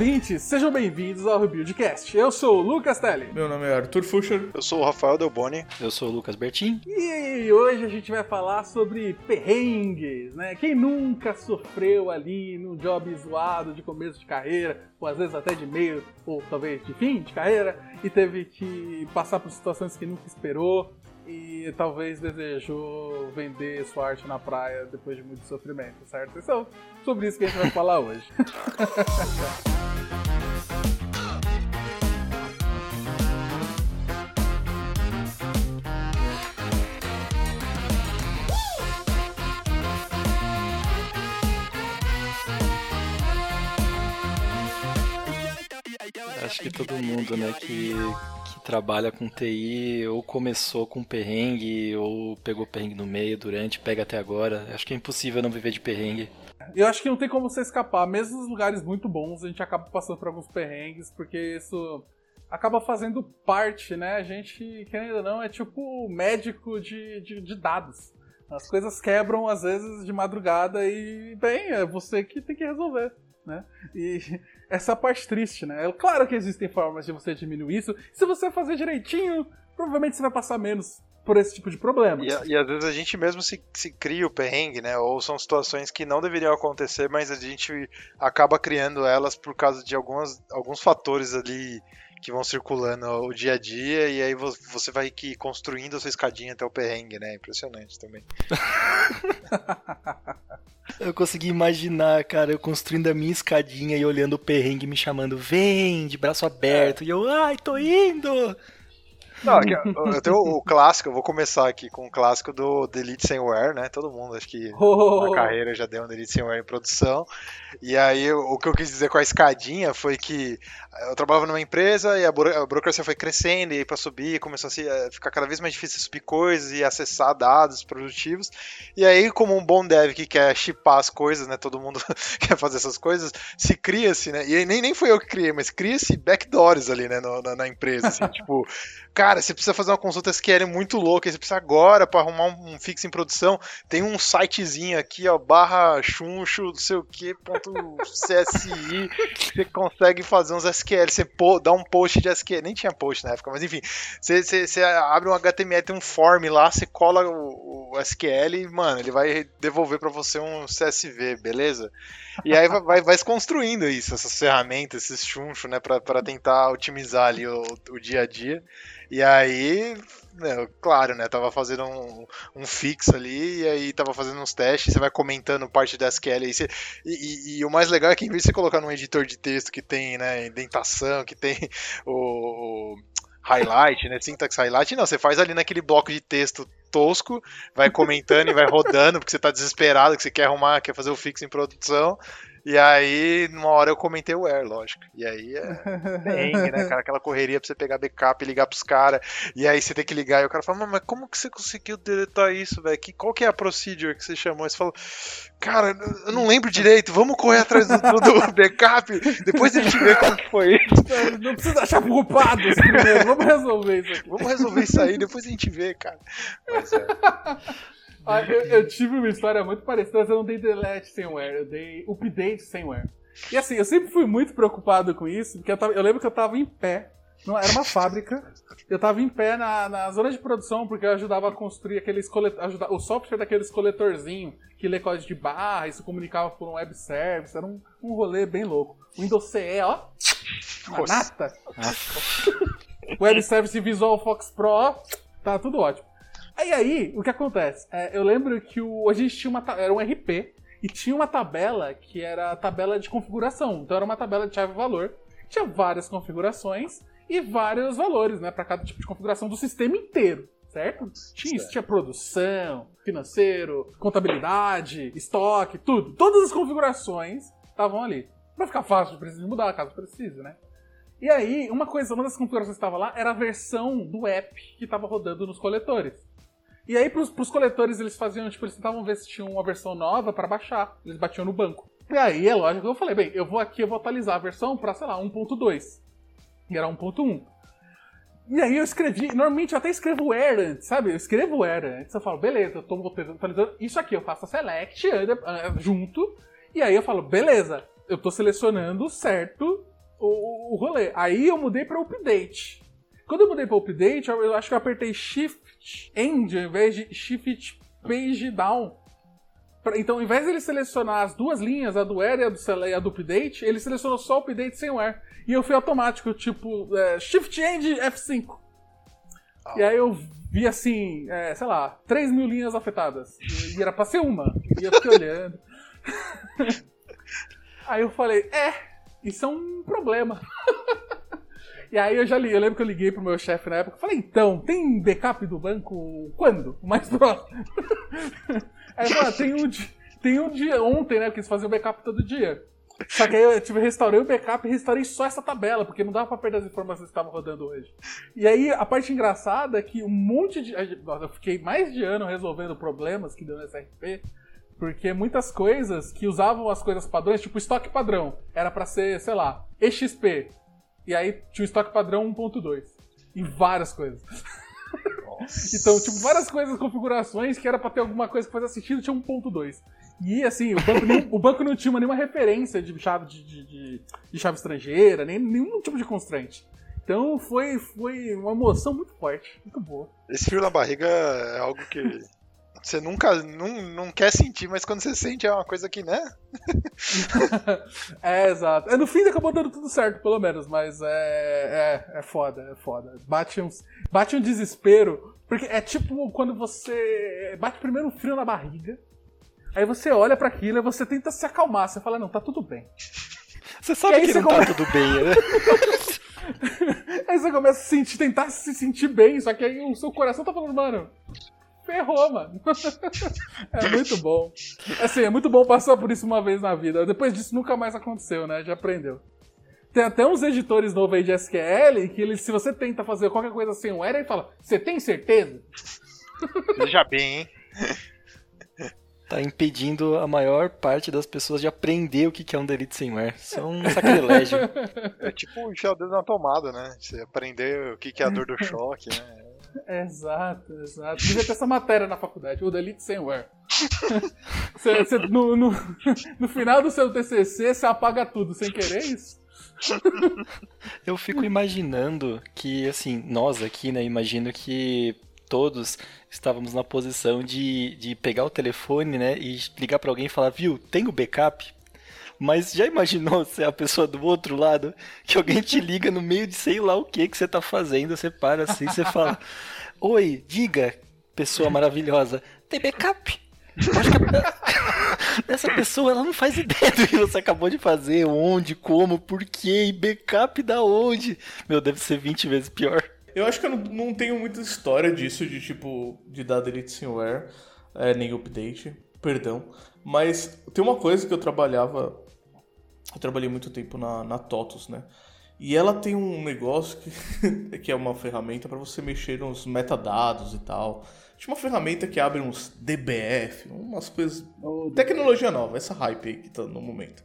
ouvintes, sejam bem-vindos ao Rebuildcast. Eu sou o Lucas Telly. Meu nome é Arthur Fuscher. Eu sou o Rafael Delboni. Eu sou o Lucas Bertin. E hoje a gente vai falar sobre perrengues, né? Quem nunca sofreu ali num job zoado de começo de carreira, ou às vezes até de meio, ou talvez de fim de carreira, e teve que passar por situações que nunca esperou, e talvez desejou vender sua arte na praia depois de muito sofrimento, certo? Então, sobre isso que a gente vai falar hoje. Acho que todo mundo, né, que, trabalha com TI ou começou com perrengue ou pegou perrengue no meio, durante, pega até agora. Acho que é impossível não viver de perrengue. Eu acho que não tem como você escapar. Mesmo nos lugares muito bons, a gente acaba passando por alguns perrengues, porque isso acaba fazendo parte, né? A gente, querendo ou não, é tipo médico de, de, de dados. As coisas quebram às vezes de madrugada e, bem, é você que tem que resolver. Né? E essa parte triste, né? É claro que existem formas de você diminuir isso. Se você fazer direitinho, provavelmente você vai passar menos por esse tipo de problema. E, e, às vezes a gente mesmo se, se cria o perrengue, né? Ou são situações que não deveriam acontecer, mas a gente acaba criando elas por causa de algumas, alguns fatores ali que vão circulando o dia a dia e aí você vai que construindo a sua escadinha até o perrengue, né? Impressionante também. Eu consegui imaginar, cara, eu construindo a minha escadinha e olhando o perrengue me chamando, vem, de braço aberto, é. e eu, ai, tô indo! Não, eu tenho o clássico, eu vou começar aqui com o clássico do Delete Semware, né? Todo mundo, acho que oh. na carreira já deu um Delete Semware em produção. E aí, o que eu quis dizer com a escadinha foi que eu trabalhava numa empresa e a, burocracia foi crescendo, e aí para subir começou a ficar cada vez mais difícil subir coisas e acessar dados produtivos. E aí, como um bom dev que quer chipar as coisas, né? Todo mundo quer fazer essas coisas, se cria-se, né? E nem, nem foi eu que criei, mas cria-se backdoors ali, né? No, na, na, empresa, assim, tipo, cara, você precisa fazer uma consulta SQL muito louca, você precisa agora para arrumar um, um fixo em produção, tem um sitezinho aqui, ó, barra chuncho, não sei o que, ponto CSI, que você consegue fazer uns SQL, você dá um post de SQL, nem tinha post na época, mas enfim, você, você, você abre um HTML, tem um form lá, você cola o, o SQL e, mano, ele vai devolver para você um CSV, beleza? E aí vai, vai, vai se construindo isso, essas ferramentas, esses chunchos, né, para tentar otimizar ali o, o dia a dia. E aí, né, claro, né? Tava fazendo um, um fix ali, e aí tava fazendo uns testes, você vai comentando parte da SQL aí. Você, e, e, e, o mais legal é que em vez de você colocar num editor de texto que tem, né, indentação, que tem o, o highlight, né? Syntax highlight, não, você faz ali naquele bloco de texto tosco, vai comentando e vai rodando, porque você tá desesperado, que você quer arrumar, quer fazer o fix em produção, e aí, numa hora eu comentei o Air, lógico. E aí é bem, né, cara? Aquela correria pra você pegar backup e ligar pros caras. E aí você tem que ligar e o cara fala, mas como que você conseguiu deletar isso, velho? Qual que é a procedure que você chamou? Você falou, cara, eu não lembro direito, vamos correr atrás do, do, backup, depois a gente vê como que foi isso. Não precisa achar primeiro, vamos resolver isso aqui. Vamos resolver isso aí, depois a gente vê, cara. Mas é. Ah, eu, eu, tive uma história muito parecida, mas eu não dei delete semware, eu dei update semware. E assim, eu sempre fui muito preocupado com isso, porque eu, tava, eu lembro que eu tava em pé, não, era uma fábrica, eu tava em pé na, na zona de produção, porque eu ajudava a construir aqueles coletores, o software daqueles coletorzinho que lê código de barra e se comunicava por um web service, era um, um rolê bem louco. Windows CE, ó, nata. web Service Visual Fox Pro, ó, tá tudo ótimo. Aí aí, o que acontece? É, eu lembro que o, a gente tinha uma. Era um RP e tinha uma tabela que era a tabela de configuração. Então era uma tabela de chave-valor. Tinha várias configurações e vários valores, né? para cada tipo de configuração do sistema inteiro. Certo? Tinha isso, tinha produção, financeiro, contabilidade, estoque, tudo. Todas as configurações estavam ali. Pra ficar fácil de mudar, caso precise, né? E aí, uma coisa, uma das configurações que estava lá era a versão do app que estava rodando nos coletores. E aí, pros, pros coletores, eles faziam, tipo, eles tentavam ver se tinha uma versão nova para baixar. Eles batiam no banco. E aí, é lógico eu falei, bem, eu vou aqui, eu vou atualizar a versão pra, sei lá, 1.2. E era 1.1. E aí eu escrevi, normalmente eu até escrevo error antes, sabe? Eu escrevo error antes, eu falo, beleza, eu tô atualizando isso aqui, eu faço a select uh, junto, e aí eu falo, beleza, eu tô selecionando certo o, o rolê. Aí eu mudei pra update. Quando eu mudei pra update, eu, eu acho que eu apertei Shift End ao invés de Shift Page Down. Então, ao invés de ele selecionar as duas linhas, a do Air e a do, e a do Update, ele selecionou só o Update sem o Air. E eu fui automático, tipo, é, Shift End F5. Ah. E aí eu vi assim, é, sei lá, 3 mil linhas afetadas. E era pra ser uma. E eu fiquei olhando. aí eu falei, é, isso é um problema. e aí eu já li, eu lembro que eu liguei pro meu chefe na época, falei, então, tem backup do banco quando? O mais próximo. aí ah, tem um dia, tem um dia ontem, né, porque eles faziam backup todo dia. Só que aí eu tive, restaurei o backup e restaurei só essa tabela, porque não dava pra perder as informações que estavam rodando hoje. E aí, a parte engraçada é que um monte de. Eu fiquei mais de ano resolvendo problemas que deu no SRP, porque muitas coisas que usavam as coisas padrões, tipo estoque padrão, era para ser, sei lá, EXP. E aí tinha o estoque padrão 1.2. E várias coisas. então, tipo, várias coisas, configurações que era pra ter alguma coisa que fazia sentido, tinha 1.2. E assim, o banco, nem, o banco não tinha nenhuma referência de chave, de, de, de chave estrangeira, nem nenhum tipo de constraint. Então foi, foi uma emoção muito forte, muito boa. Esse frio na barriga é algo que você nunca não, não quer sentir, mas quando você sente é uma coisa que, né? é, exato. É, no fim acabou dando tudo certo, pelo menos, mas é, é, é foda, é foda. Bate, uns, bate um desespero, porque é tipo quando você bate primeiro um frio na barriga, Aí você olha para aquilo e você tenta se acalmar. Você fala, não, tá tudo bem. Você sabe que não come... tá tudo bem, né? aí você começa a sentir, tentar se sentir bem, só que aí o seu coração tá falando, mano, ferrou, mano. é muito bom. Assim, é muito bom passar por isso uma vez na vida. Depois disso nunca mais aconteceu, né? Já aprendeu. Tem até uns editores novos aí de SQL que eles, se você tenta fazer qualquer coisa sem o erro, ele fala, você tem certeza? Veja bem, hein? tá impedindo a maior parte das pessoas de aprender o que é um delete sem wear. Isso é um sacrilégio. É tipo enfiar o dedo na tomada, né? Você aprender o que é a dor do choque, né? Exato, exato. Devia ter essa matéria na faculdade, o delete sem wear. você, você, no, no, no, final do seu TCC, você apaga tudo sem querer isso? Eu fico imaginando que, assim, nós aqui, né, imagino que todos estávamos na posição de, de pegar o telefone, né, e ligar para alguém e falar, viu, tem o backup? Mas já imaginou ser a pessoa do outro lado? Que alguém te liga no meio de sei lá o que que você tá fazendo, você para assim, você fala, oi, diga, pessoa maravilhosa, tem backup? Essa pessoa ela não faz ideia do que você acabou de fazer, onde, como, por quê, e backup da onde. Meu, deve ser 20 vezes pior. Eu acho que eu não, tenho muita história disso, de tipo, de dar delete simware, é, nem update, perdão. Mas tem uma coisa que eu trabalhava, eu trabalhei muito tempo na, na TOTUS, né? E ela tem um negócio que, que é uma ferramenta para você mexer nos metadados e tal. Tinha uma ferramenta que abre uns DBF, umas coisas. Oh, tecnologia nova, essa hype aí que tá no momento.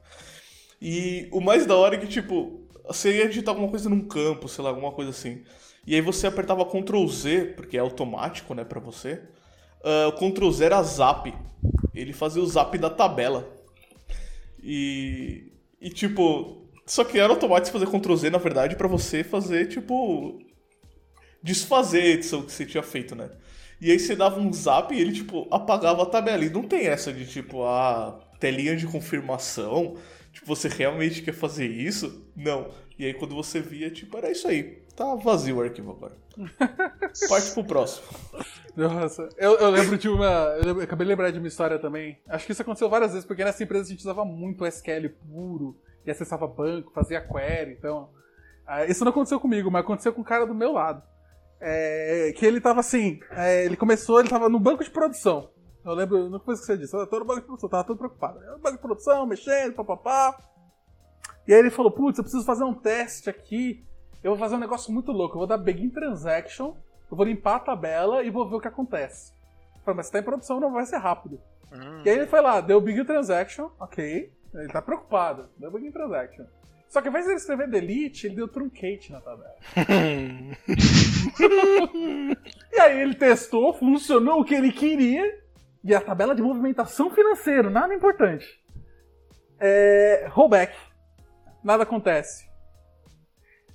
E o mais da hora é que, tipo, você ia digitar alguma coisa num campo, sei lá, alguma coisa assim. E aí você apertava Ctrl Z, porque é automático, né, para você. Uh, Ctrl Z era zap. Ele fazia o zap da tabela. E, e tipo, só que era automático fazer Ctrl Z, na verdade, para você fazer, tipo, desfazer a edição que você tinha feito, né? E aí você dava um zap e ele, tipo, apagava a tabela. E não tem essa de, tipo, a telinha de confirmação. Tipo, você realmente quer fazer isso? Não. E aí quando você via, tipo, era isso aí. Tá vazio o arquivo agora. Parte pro próximo. Nossa, eu, eu lembro de uma. Eu acabei de lembrar de uma história também. Acho que isso aconteceu várias vezes, porque nessa empresa a gente usava muito SQL puro e acessava banco, fazia query, então. Uh, isso não aconteceu comigo, mas aconteceu com o cara do meu lado. É, que ele tava assim, é, ele começou, ele tava no banco de produção. Eu lembro, não foi isso que você disse, eu tô no banco de produção, tava todo preocupado. No banco de produção, mexendo, papapá. E aí ele falou, putz, eu preciso fazer um teste aqui eu vou fazer um negócio muito louco. Eu vou dar begin transaction, eu vou limpar a tabela e vou ver o que acontece. Eu falei, mas se tá em produção não vai ser rápido. Hum. E aí ele foi lá, deu begin transaction, ok. Ele tá preocupado, deu begin transaction. Só que ao invés de ele escrever delete, ele deu truncate na tabela. e aí ele testou, funcionou o que ele queria, e a tabela de movimentação financeira, nada importante. É, rollback. Nada acontece.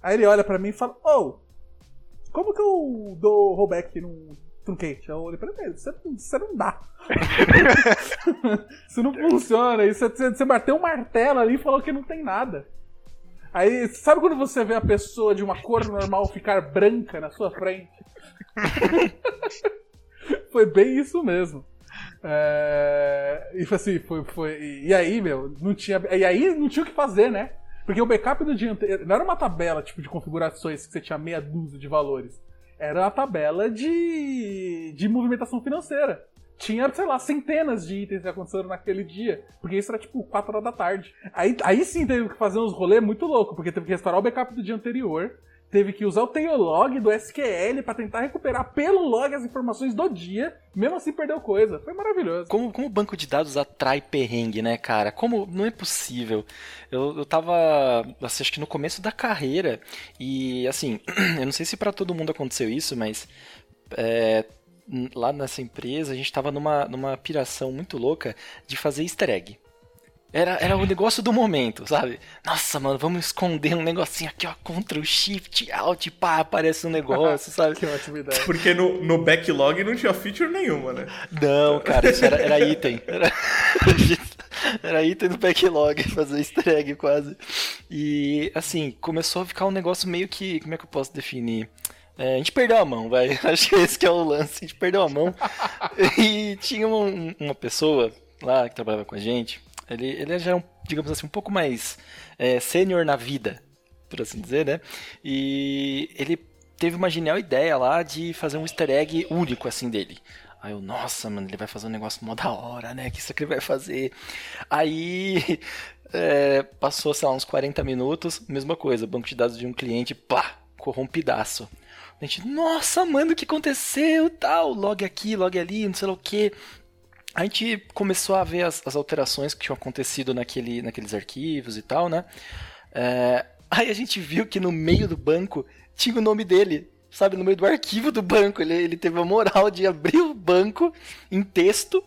Aí ele olha pra mim e fala, oh, como que eu dou rollback num truncate? Eu olhei pra ele, você, você não dá. isso não funciona. Isso, você, você bateu um martelo ali e falou que não tem nada. Aí, sabe quando você vê a pessoa de uma cor normal ficar branca na sua frente? foi bem isso mesmo. É... E assim, foi, foi. E aí, meu, não tinha. E aí não tinha o que fazer, né? Porque o backup do dia não era uma tabela tipo de configurações que você tinha meia dúzia de valores. Era uma tabela de, de movimentação financeira. Tinha, sei lá, centenas de itens que aconteceram naquele dia. Porque isso era tipo 4 horas da tarde. Aí, aí sim teve que fazer uns rolês muito loucos, porque teve que restaurar o backup do dia anterior teve que usar o tailog do SQL para tentar recuperar pelo log as informações do dia, mesmo assim perdeu coisa. Foi maravilhoso. Como, como o banco de dados atrai perrengue, né, cara? Como não é possível? Eu, eu tava, assim, acho que no começo da carreira, e assim, eu não sei se para todo mundo aconteceu isso, mas é, lá nessa empresa a gente tava numa, numa piração muito louca de fazer easter egg. Era, era o negócio do momento, sabe? Nossa, mano, vamos esconder um negocinho aqui, ó, contra o shift, alt, pá, aparece um negócio, sabe? que ótima ideia. Porque no, no backlog não tinha feature nenhuma, né? Não, cara, isso era, era item. Era... era item do backlog, fazer easter egg quase. E, assim, começou a ficar um negócio meio que. Como é que eu posso definir? É, a gente perdeu a mão, vai. Acho que esse que é o lance. A gente perdeu a mão. e tinha uma, uma pessoa lá que trabalhava com a gente ele, ele já é, um, digamos assim, um pouco mais é, sênior na vida, por assim dizer, né? E ele teve uma genial ideia lá de fazer um easter egg único, assim, dele. Aí eu, nossa, mano, ele vai fazer um negócio mó da hora, né? Que isso que ele vai fazer. Aí é, passou, sei lá, uns 40 minutos, mesma coisa, banco de dados de um cliente, pá, corrompidaço. A gente, nossa, mano, o que aconteceu? Tal, log aqui, log ali, não sei lá o que a gente começou a ver as, as, alterações que tinham acontecido naquele, naqueles arquivos e tal, né? É, aí a gente viu que no meio do banco tinha o nome dele, sabe? No meio do arquivo do banco. Ele, ele teve a moral de abrir o banco em texto,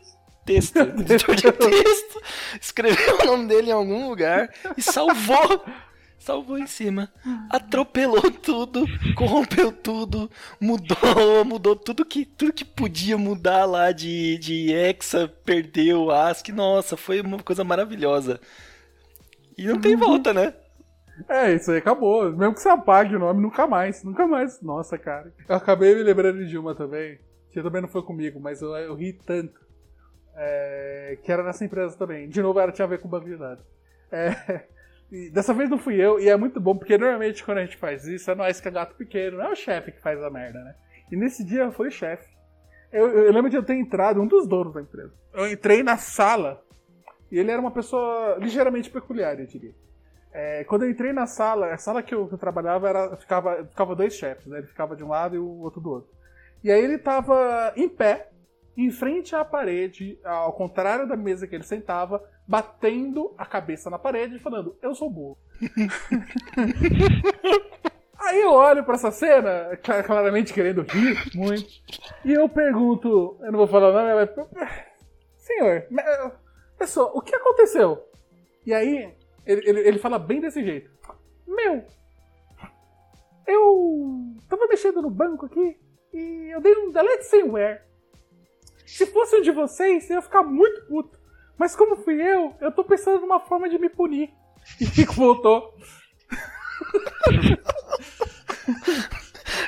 texto, editor de texto, escreveu o nome dele em algum lugar e salvou salvou em cima. Atropelou tudo, corrompeu tudo, mudou, mudou tudo que, tudo que podia mudar lá de, de Hexa, perdeu ASCII. Nossa, foi uma coisa maravilhosa. E não tem volta, né? É, isso aí acabou. Mesmo que você apague o nome, nunca mais. Nunca mais. Nossa, cara. Eu acabei me lembrando de uma também, que também não foi comigo, mas eu, eu ri tanto. É, que era nessa empresa também. De novo, ela tinha a ver com banco de dados. É, e dessa vez não fui eu, e é muito bom, porque normalmente quando a gente faz isso, é nós que é gato pequeno, não é o chefe que faz a merda, né? E nesse dia foi o chefe. Eu, eu, lembro de eu ter entrado, um dos donos da empresa. Eu entrei na sala, e ele era uma pessoa ligeiramente peculiar, eu diria. É, quando eu entrei na sala, a sala que eu, que eu trabalhava era, ficava, ficava dois chefes, né? Ele ficava de um lado e o outro do outro. E aí ele tava em pé, em frente à parede, ao contrário da mesa que ele sentava, batendo a cabeça na parede e falando: Eu sou burro. Aí eu olho para essa cena, claramente querendo rir muito, e eu pergunto: Eu não vou falar o nome, mas. Senhor, pessoa, o que aconteceu? E aí ele, ele, ele fala bem desse jeito: Meu, eu tava mexendo no banco aqui e eu dei um delete somewhere. Se fosse um de vocês, eu ia ficar muito puto. Mas como fui eu, eu tô pensando numa forma de me punir. E voltou.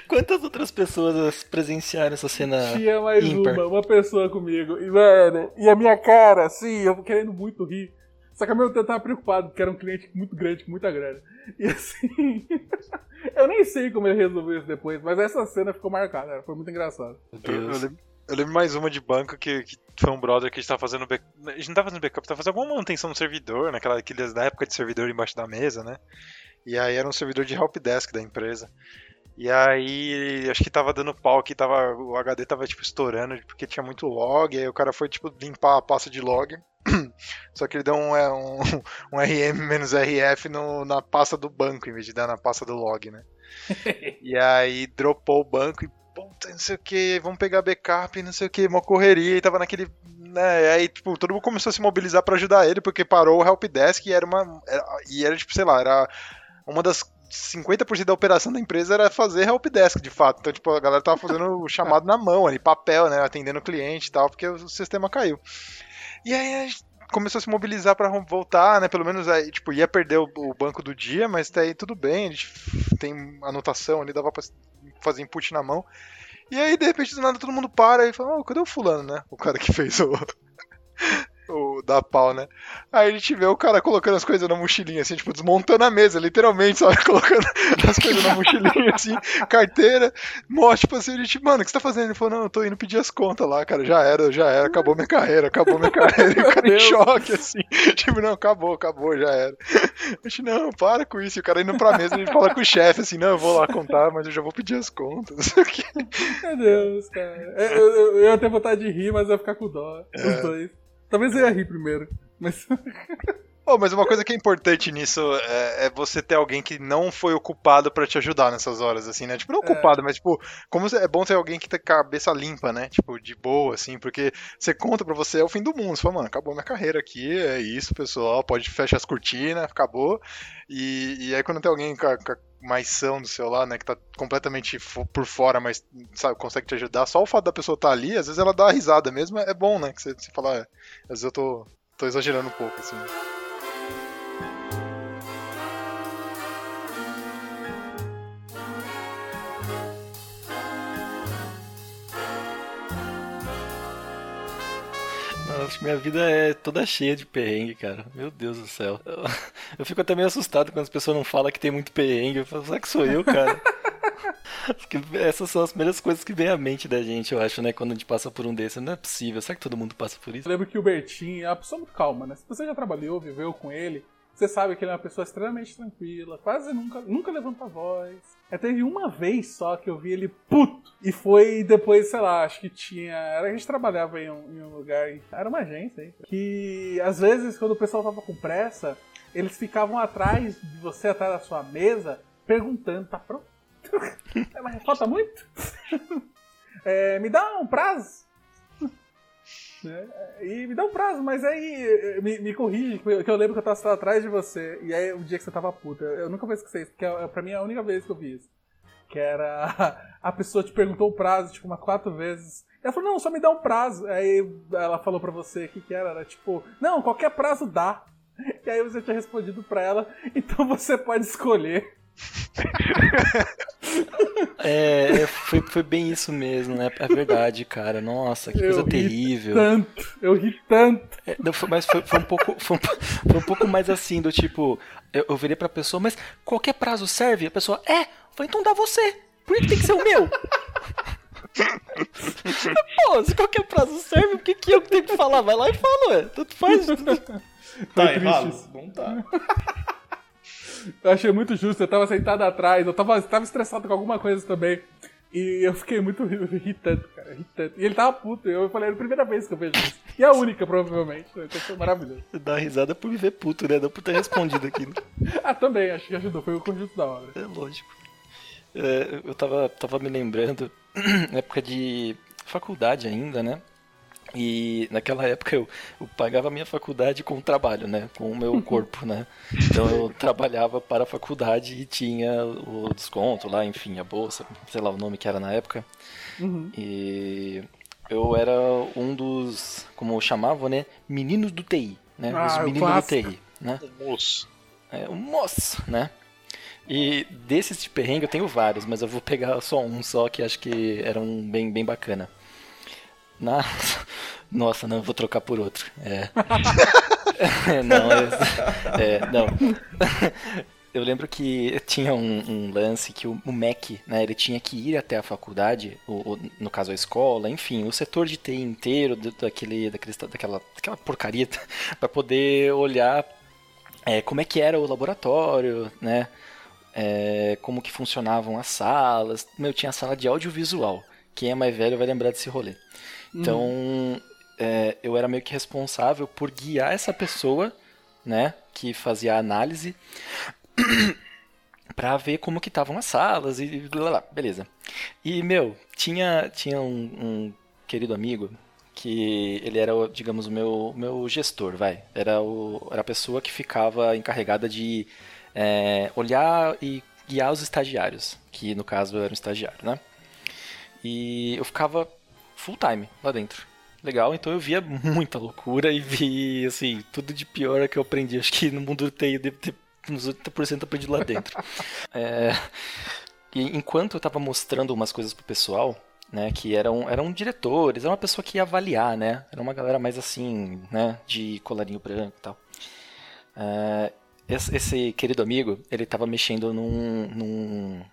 Quantas outras pessoas presenciaram essa cena? Tinha mais ímpar? uma, uma pessoa comigo. E, mano, e a minha cara, assim, eu querendo muito rir. Só que ao mesmo tempo eu tava preocupado, porque era um cliente muito grande, com muita grana. E assim. eu nem sei como ele resolveu isso depois, mas essa cena ficou marcada, foi muito engraçado. Meu Deus. Eu, eu, eu lembro mais uma de banco que, que foi um brother que a gente tava fazendo back... A gente não tava fazendo backup, tava fazendo alguma manutenção no servidor, naquela aqueles, da época de servidor embaixo da mesa, né? E aí era um servidor de helpdesk da empresa. E aí, acho que tava dando pau aqui, tava, o HD tava tipo estourando porque tinha muito log, aí o cara foi tipo limpar a pasta de log. Só que ele deu um, é, um, um RM-RF na pasta do banco, em vez de dar na pasta do log, né? e aí dropou o banco e puta, não sei o que, vamos pegar backup, não sei o que, uma correria, e tava naquele. Né, aí, tipo, todo mundo começou a se mobilizar para ajudar ele, porque parou o helpdesk e era uma. Era, e era, tipo, sei lá, era uma das 50% da operação da empresa era fazer helpdesk, de fato. Então, tipo, a galera tava fazendo o chamado na mão ali, papel, né? Atendendo o cliente e tal, porque o sistema caiu. E aí começou a se mobilizar para voltar, né? Pelo menos aí, tipo, ia perder o, banco do dia, mas tá aí tudo bem, a gente tem anotação ali, dava pra fazer input na mão. E aí, de repente, do nada, todo mundo para e fala, oh, cadê o fulano, né? O cara que fez o, o da pau, né? Aí a gente vê o cara colocando as coisas na mochilinha, assim, tipo, desmontando a mesa, literalmente, sabe? Colocando as coisas na mochilinha, assim, carteira, mostra, tipo assim, a gente, mano, o que você tá fazendo? Ele falou, não, eu tô indo pedir as contas lá, cara, já era, já era, acabou minha carreira, acabou minha carreira. E o cara em choque, assim, tipo, não, acabou, acabou, já era. A gente, não, para com isso. E o cara indo pra mesa, ele fala com o chefe, assim, não, eu vou lá contar, mas eu já vou pedir as contas. Meu Deus, cara. Eu, eu, eu, ia ter vontade de rir, mas eu ia ficar com dó. É. Os dois. Talvez eu ia rir primeiro, mas. Oh, mas uma coisa que é importante nisso é, é você ter alguém que não foi ocupado para te ajudar nessas horas, assim, né? Tipo, não é. ocupado, é. mas, tipo, como é bom ter alguém que tem cabeça limpa, né? Tipo, de boa, assim, porque você conta pra você, é o fim do mundo. Você fala, mano, acabou minha carreira aqui, é isso, pessoal, pode fechar as cortinas, acabou. E, e aí quando tem alguém com a, com a mais são do seu lado, né, que tá completamente por fora, mas sabe, consegue te ajudar, só o fato da pessoa estar tá ali, às vezes ela dá risada mesmo, é bom, né, que você, você fala, é, às vezes eu tô, tô exagerando um pouco, assim. Nossa, minha vida é toda cheia de perrengue, cara. Meu Deus do céu. Eu, eu fico até meio assustado quando as pessoas não falam que tem muito perrengue. Eu falo, será que sou eu, cara? Essas são as primeiras coisas que vem à mente da gente, eu acho, né? Quando a gente passa por um desses. Não é possível. Será que todo mundo passa por isso? Eu lembro que o Bertinho é uma pessoa muito calma, né? Se você já trabalhou, viveu com ele, você sabe que ele é uma pessoa extremamente tranquila, quase nunca, nunca levanta a voz. É, teve uma vez só que eu vi ele puto. E foi depois, sei lá, acho que tinha. Era, a gente trabalhava em um, em um lugar. Era uma agência aí. Que às vezes, quando o pessoal tava com pressa, eles ficavam atrás de você, atrás da sua mesa, perguntando: tá pronto? Mas falta muito? é, me dá um prazo? Né? E me dá um prazo, mas aí me, me corrige, que eu lembro que eu tava atrás de você, e aí o dia que você tava puta. Eu nunca vou esquecer isso, porque é, pra mim é a única vez que eu vi isso. Que era. A pessoa te perguntou o prazo, tipo, umas quatro vezes. Ela falou, não, só me dá um prazo. Aí ela falou pra você o que, que era. Era tipo, não, qualquer prazo dá. E aí você tinha respondido pra ela, então você pode escolher. É, é, foi, foi bem isso mesmo, né? É verdade, cara. Nossa, que coisa eu terrível. Tanto, eu ri tanto. É, não, foi, mas foi, foi, um pouco, foi, um, foi um pouco mais assim, do tipo, eu, eu virei pra pessoa, mas qualquer prazo serve? A pessoa, é, foi então dá você. Por que tem que ser o meu? Pô, se qualquer prazo serve, o que, que eu tenho que falar? Vai lá e fala, ué. Tanto faz. Tá errado? Não tá. Eu achei muito justo, eu tava sentado atrás, eu tava, tava estressado com alguma coisa também. E eu fiquei muito irritante, cara, irritante. E ele tava puto, eu falei, é a primeira vez que eu vejo isso. E a única, provavelmente. Então foi maravilhoso. Dá risada por me ver puto, né? Não por ter respondido aquilo. ah, também, acho que ajudou, foi o conjunto da obra. É lógico. É, eu tava, tava me lembrando, na época de faculdade ainda, né? E naquela época eu, eu pagava a minha faculdade com o trabalho, né? Com o meu corpo, né? Então eu trabalhava para a faculdade e tinha o desconto lá, enfim, a bolsa, sei lá o nome que era na época. Uhum. E eu era um dos, como chamavam, né? Meninos do TI, né? Ah, Os meninos do TI, né? O moço. É, o moço, né? E desses de perrengue eu tenho vários, mas eu vou pegar só um só que acho que era um bem, bem bacana. Na... Nossa, não, vou trocar por outro. É. não, é... é, não. Eu lembro que tinha um, um lance que o, o, MEC, né, ele tinha que ir até a faculdade, o, o, no caso a escola, enfim, o setor de TI inteiro daquele, daquele, daquela, daquela porcaria, para poder olhar é, como é que era o laboratório, né, é, como que funcionavam as salas. Meu, tinha a sala de audiovisual. Quem é mais velho vai lembrar desse rolê. Então, uhum. é, eu era meio que responsável por guiar essa pessoa, né, que fazia a análise, para ver como que estavam as salas e blá, blá, beleza. E, meu, tinha, tinha um, um querido amigo que ele era, digamos, o meu, meu gestor, vai. Era, o, era a pessoa que ficava encarregada de é, olhar e guiar os estagiários, que no caso eu era um estagiário, né? E eu ficava full time lá dentro. Legal, então eu via muita loucura e vi, assim, tudo de pior que eu aprendi. Acho que no mundo do TI eu devo ter uns 80% aprendido lá dentro. é, e enquanto eu tava mostrando umas coisas pro pessoal, né, que eram, eram diretores, era uma pessoa que ia avaliar, né, era uma galera mais assim, né, de colarinho branco e tal. É, esse, esse, querido amigo, ele tava mexendo num, num,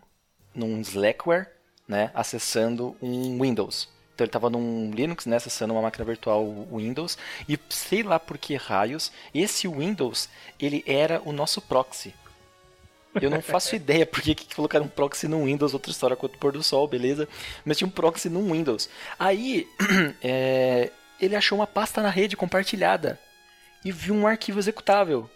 num Slackware, né, acessando um Windows. Então ele estava num Linux, né, acessando uma máquina virtual Windows, e sei lá por que raios, esse Windows, ele era o nosso proxy. Eu não faço ideia por que, colocaram um proxy no Windows, outra história com o pôr do sol, beleza? Mas tinha um proxy no Windows. Aí, é, ele achou uma pasta na rede compartilhada e viu um arquivo executável.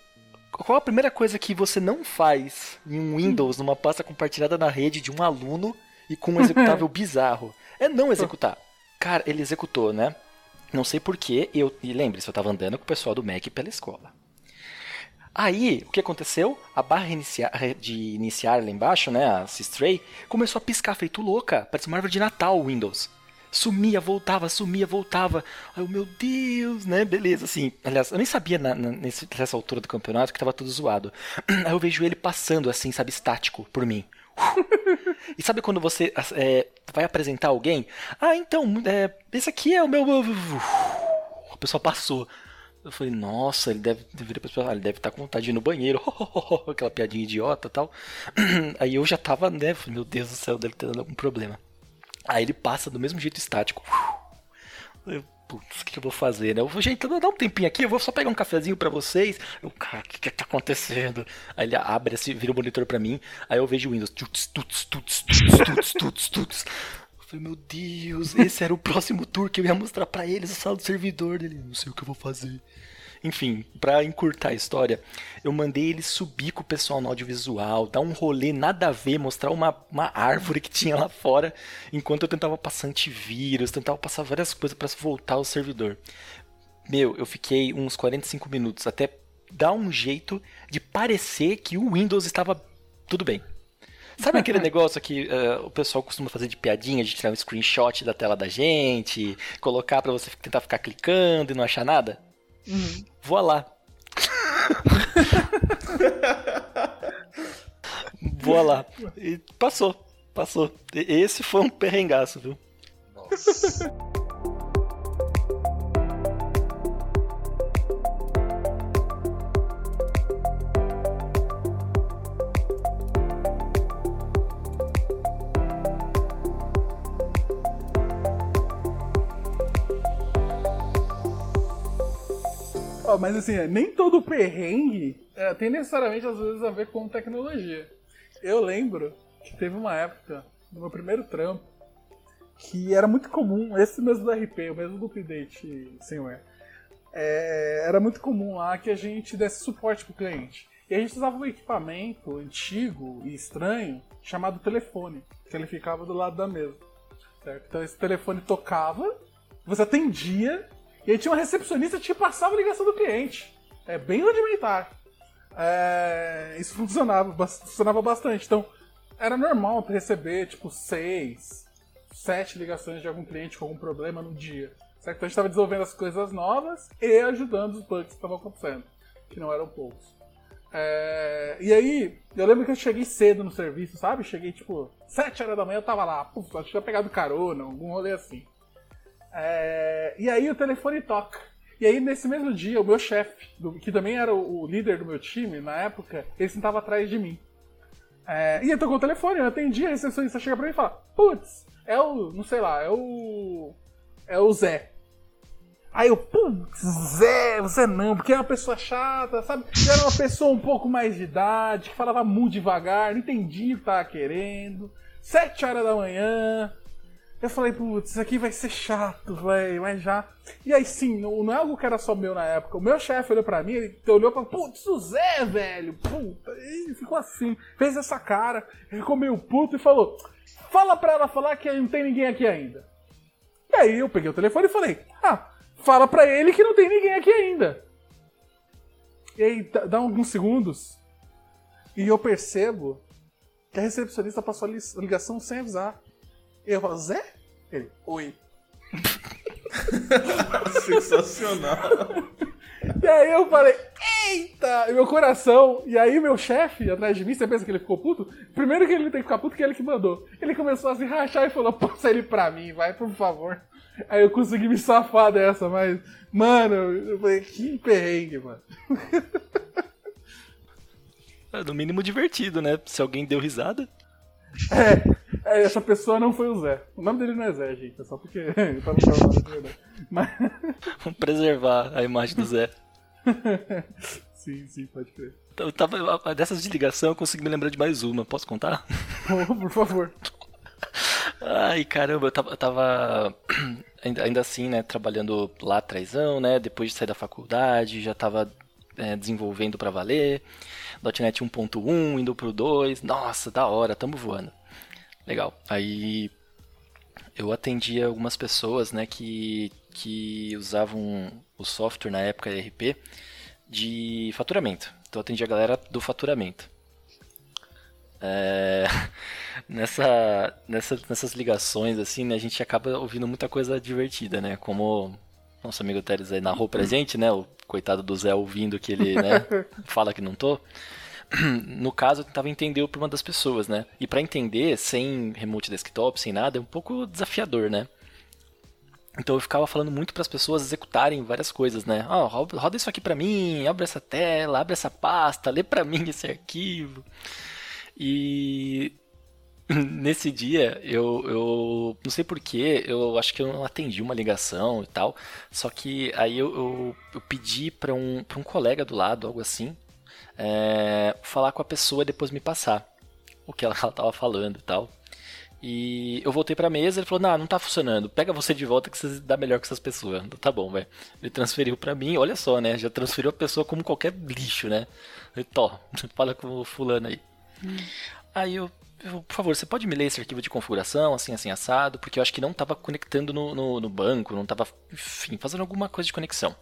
Qual a primeira coisa que você não faz em um Windows, numa pasta compartilhada na rede de um aluno e com um executável bizarro? É não executar. Cara, ele executou, né? Não sei porquê, eu, e lembre-se, eu tava andando com o pessoal do Mac pela escola. Aí, o que aconteceu? A barra de iniciar lá embaixo, né, a Sistray, começou a piscar feito louca, parecia uma árvore de Natal o Windows. Sumia, voltava, sumia, voltava. Aí eu, meu Deus, né, beleza, assim. Aliás, eu nem sabia na, na, nessa altura do campeonato que tava tudo zoado. Aí eu vejo ele passando, assim, sabe, estático por mim. e sabe quando você é, vai apresentar alguém? Ah, então, é, esse aqui é o meu. A pessoa passou. Eu falei, nossa, ele deve deveria ah, ele deve estar tá com vontade de ir no banheiro, aquela piadinha idiota tal. Aí eu já tava, né? Falei, meu Deus do céu, deve ter dado algum problema. Aí ele passa do mesmo jeito estático. Eu, putz, o que eu vou fazer, né? Eu vou, gente, dá um tempinho aqui, eu vou só pegar um cafezinho para vocês. Eu, cara, o que que tá acontecendo? Aí ele abre assim, vira o monitor para mim, aí eu vejo o Windows. Tuts, tuts, tuts, tuts, tuts, tuts, tuts. Falei, meu Deus, esse era o próximo tour que eu ia mostrar para eles, a sala do servidor dele. Não sei o que eu vou fazer. Enfim, para encurtar a história, eu mandei ele subir com o pessoal no audiovisual, dar um rolê nada a ver, mostrar uma, uma árvore que tinha lá fora, enquanto eu tentava passar antivírus, tentava passar várias coisas para voltar ao servidor. Meu, eu fiquei uns 45 minutos até dar um jeito de parecer que o Windows estava tudo bem. Sabe aquele negócio que uh, o pessoal costuma fazer de piadinha, de tirar um screenshot da tela da gente, colocar para você tentar ficar clicando e não achar nada? Uhum. Voa lá. Voa lá. E passou, passou. Esse foi um perrengaço, viu? Nossa. Mas assim, nem todo perrengue é, tem necessariamente, às vezes, a ver com tecnologia. Eu lembro que teve uma época, no meu primeiro trampo, que era muito comum, esse mesmo do RP, o mesmo do update senhor, é, era muito comum lá que a gente desse suporte pro cliente. E a gente usava um equipamento antigo e estranho chamado telefone, que ele ficava do lado da mesa. Certo? Então esse telefone tocava, você atendia e aí tinha uma recepcionista que passava a ligação do cliente. É bem rudimentar. É, isso funcionava, funcionava bastante. Então, era normal receber, tipo, seis, sete ligações de algum cliente com algum problema no dia. Certo? Então a gente estava desenvolvendo as coisas novas e ajudando os bugs que estavam acontecendo, que não eram poucos. É, e aí, eu lembro que eu cheguei cedo no serviço, sabe? Cheguei tipo, sete horas da manhã eu tava lá, puf, acho que tinha pegado carona, algum rolê assim. É, e aí o telefone toca. E aí, nesse mesmo dia, o meu chefe, que também era o líder do meu time na época, ele sentava atrás de mim. É, e eu tocou o telefone, eu atendi, a recepcionista chega pra mim e fala: Putz, é o. não sei lá, é o. É o Zé. Aí eu, putz, Zé, você não, porque é uma pessoa chata, sabe? era uma pessoa um pouco mais de idade, que falava muito devagar, não entendia o que tava querendo. Sete horas da manhã, eu falei, putz, isso aqui vai ser chato, velho, mas já. E aí sim, não, não, é algo que era só meu na época. O meu chefe olhou pra mim, ele olhou pra, putz, o Zé, velho, puta. E ficou assim, fez essa cara, ficou meio puto e falou: fala pra ela falar que não tem ninguém aqui ainda. E aí eu peguei o telefone e falei: ah, fala pra ele que não tem ninguém aqui ainda. E aí dá alguns segundos e eu percebo que a recepcionista passou a ligação sem avisar. Eu falo, Zé? Ele, oi. Sensacional. E aí eu falei, eita! E meu coração. E aí meu chefe atrás de mim, você pensa que ele ficou puto? Primeiro que ele tem que ficar puto, que é ele que mandou. Ele começou a se rachar e falou, passa ele pra mim, vai, por favor. Aí eu consegui me safar dessa, mas, mano, eu falei, que perrengue, mano. É, no mínimo divertido, né? Se alguém deu risada. É, é, essa pessoa não foi o Zé. O nome dele não é Zé, gente. É só porque ele tava falando de verdade. Mas... Vamos preservar a imagem do Zé. sim, sim, pode crer. Eu tava, dessas de ligação eu consegui me lembrar de mais uma. Posso contar? Oh, por favor. Ai, caramba, eu tava, eu tava ainda, ainda, assim, né, trabalhando lá atrásão, né, depois de sair da faculdade, já tava é, desenvolvendo para valer. .NET 1.1, indo pro 2. Nossa, da hora, tamo voando. Legal. Aí eu atendia algumas pessoas, né, que, que usavam o software na época ERP de faturamento. Então eu atendia a galera do faturamento. É, nessa, nessa, nessas ligações, assim, né, a gente acaba ouvindo muita coisa divertida, né? Como nosso amigo Teres aí narrou pra gente, né? O coitado do Zé ouvindo que ele, né, fala que não tô. No caso, eu tentava entender o problema das pessoas, né? E para entender, sem remote desktop, sem nada, é um pouco desafiador, né? Então eu ficava falando muito para as pessoas executarem várias coisas, né? Oh, roda isso aqui para mim, abre essa tela, abre essa pasta, lê para mim esse arquivo. E nesse dia eu, eu não sei porquê, eu acho que eu não atendi uma ligação e tal. Só que aí eu, eu, eu pedi para um, um colega do lado, algo assim, é, falar com a pessoa e depois me passar o que ela, estava falando e tal. E eu voltei pra mesa, ele falou, não, não tá funcionando, pega você de volta que você dá melhor com essas pessoas. Tá bom, velho. Ele transferiu pra mim, olha só, né, já transferiu a pessoa como qualquer lixo, né. Ele, Tó, fala com o fulano aí. Hum. Aí eu, eu, por favor, você pode me ler esse arquivo de configuração, assim, assim, assado, porque eu acho que não tava conectando no, no, no banco, não tava, enfim, fazendo alguma coisa de conexão.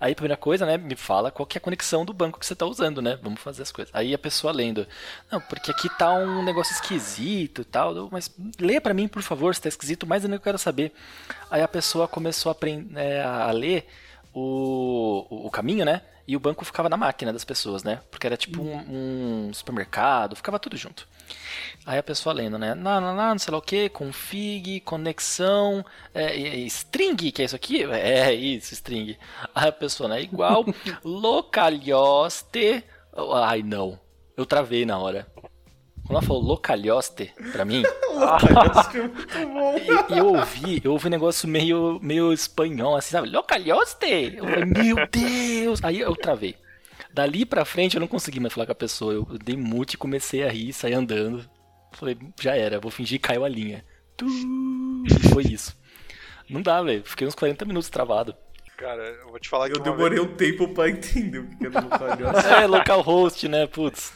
Aí, primeira coisa, né, me fala qual que é a conexão do banco que você está usando, né? Vamos fazer as coisas. Aí a pessoa lendo, não, porque aqui tá um negócio esquisito e tal, mas lê para mim, por favor, se tá esquisito, mas eu não quero saber. Aí a pessoa começou a, aprender, é, a ler o, o caminho, né? E o banco ficava na máquina das pessoas, né? Porque era tipo um, um supermercado, ficava tudo junto. Aí a pessoa lendo, né? Não, não, não, não sei lá o que, config, conexão, é, string, que é isso aqui? É, isso, string. Aí a pessoa, né? Igual, localhoste. Ai, não. Eu travei na hora. Quando ela falou localhoste pra mim. localhoste é muito bom. E, e, eu ouvi, eu ouvi um negócio meio, meio espanhol, assim, sabe? Localhoste! Eu falei, meu Deus! Aí eu travei. Dali pra frente eu não consegui mais falar com a pessoa. Eu dei mute e comecei a rir, saí andando. Falei, já era, vou fingir que caiu a linha. E foi isso. Não dá, velho. Fiquei uns 40 minutos travado. Cara, eu vou te falar que. Eu demorei vez... um tempo pra entender o que era localhost. é, localhost, né? Putz.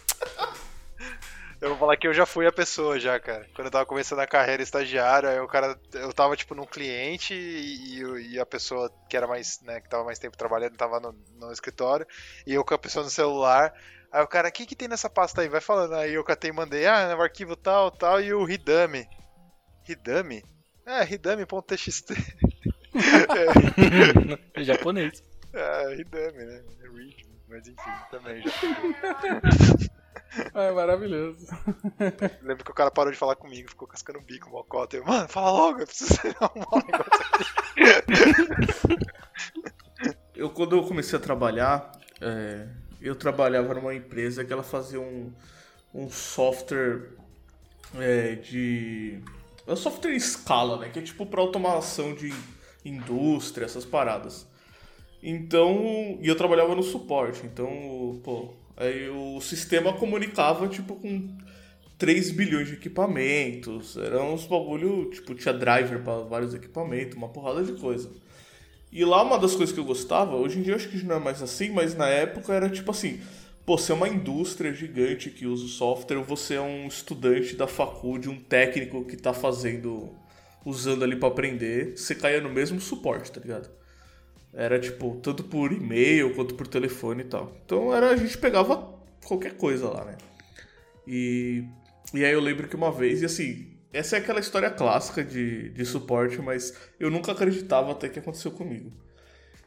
Eu vou falar que eu já fui a pessoa já, cara. Quando eu tava começando a carreira estagiária, aí o cara, eu tava tipo num cliente e, e, a pessoa que era mais, né, que tava mais tempo trabalhando, tava no, no escritório, e eu com a pessoa no celular. Aí o cara, o que que tem nessa pasta aí? Vai falando. Aí eu catei e mandei, ah, no arquivo tal, tal, e o Hidami. Hidami? É, hidami.txt. é. Japonês. É, Hidami, né? É mas enfim, também já. É maravilhoso. Lembro que o cara parou de falar comigo, ficou cascando o bico, mocota. Eu, mano, fala logo, eu preciso arrumar um negócio aqui. Eu, quando eu comecei a trabalhar, é, eu trabalhava numa empresa que ela fazia um, um software é, de. É um software em escala, né? Que é tipo para automação de indústria, essas paradas. Então. E eu trabalhava no suporte, então, pô, Aí o sistema comunicava, tipo, com 3 bilhões de equipamentos. Era uns bagulho, tipo, tinha driver para vários equipamentos, uma porrada de coisa. E lá uma das coisas que eu gostava, hoje em dia eu acho que não é mais assim, mas na época era tipo assim, pô, você é uma indústria gigante que usa o software, você é um estudante da faculdade, um técnico que tá fazendo, usando ali para aprender, você caia no mesmo suporte, tá ligado? Era tipo, tanto por e-mail quanto por telefone e tal. Então era, a gente pegava qualquer coisa lá, né? E E aí eu lembro que uma vez, e assim, essa é aquela história clássica de, de suporte, mas eu nunca acreditava até que aconteceu comigo.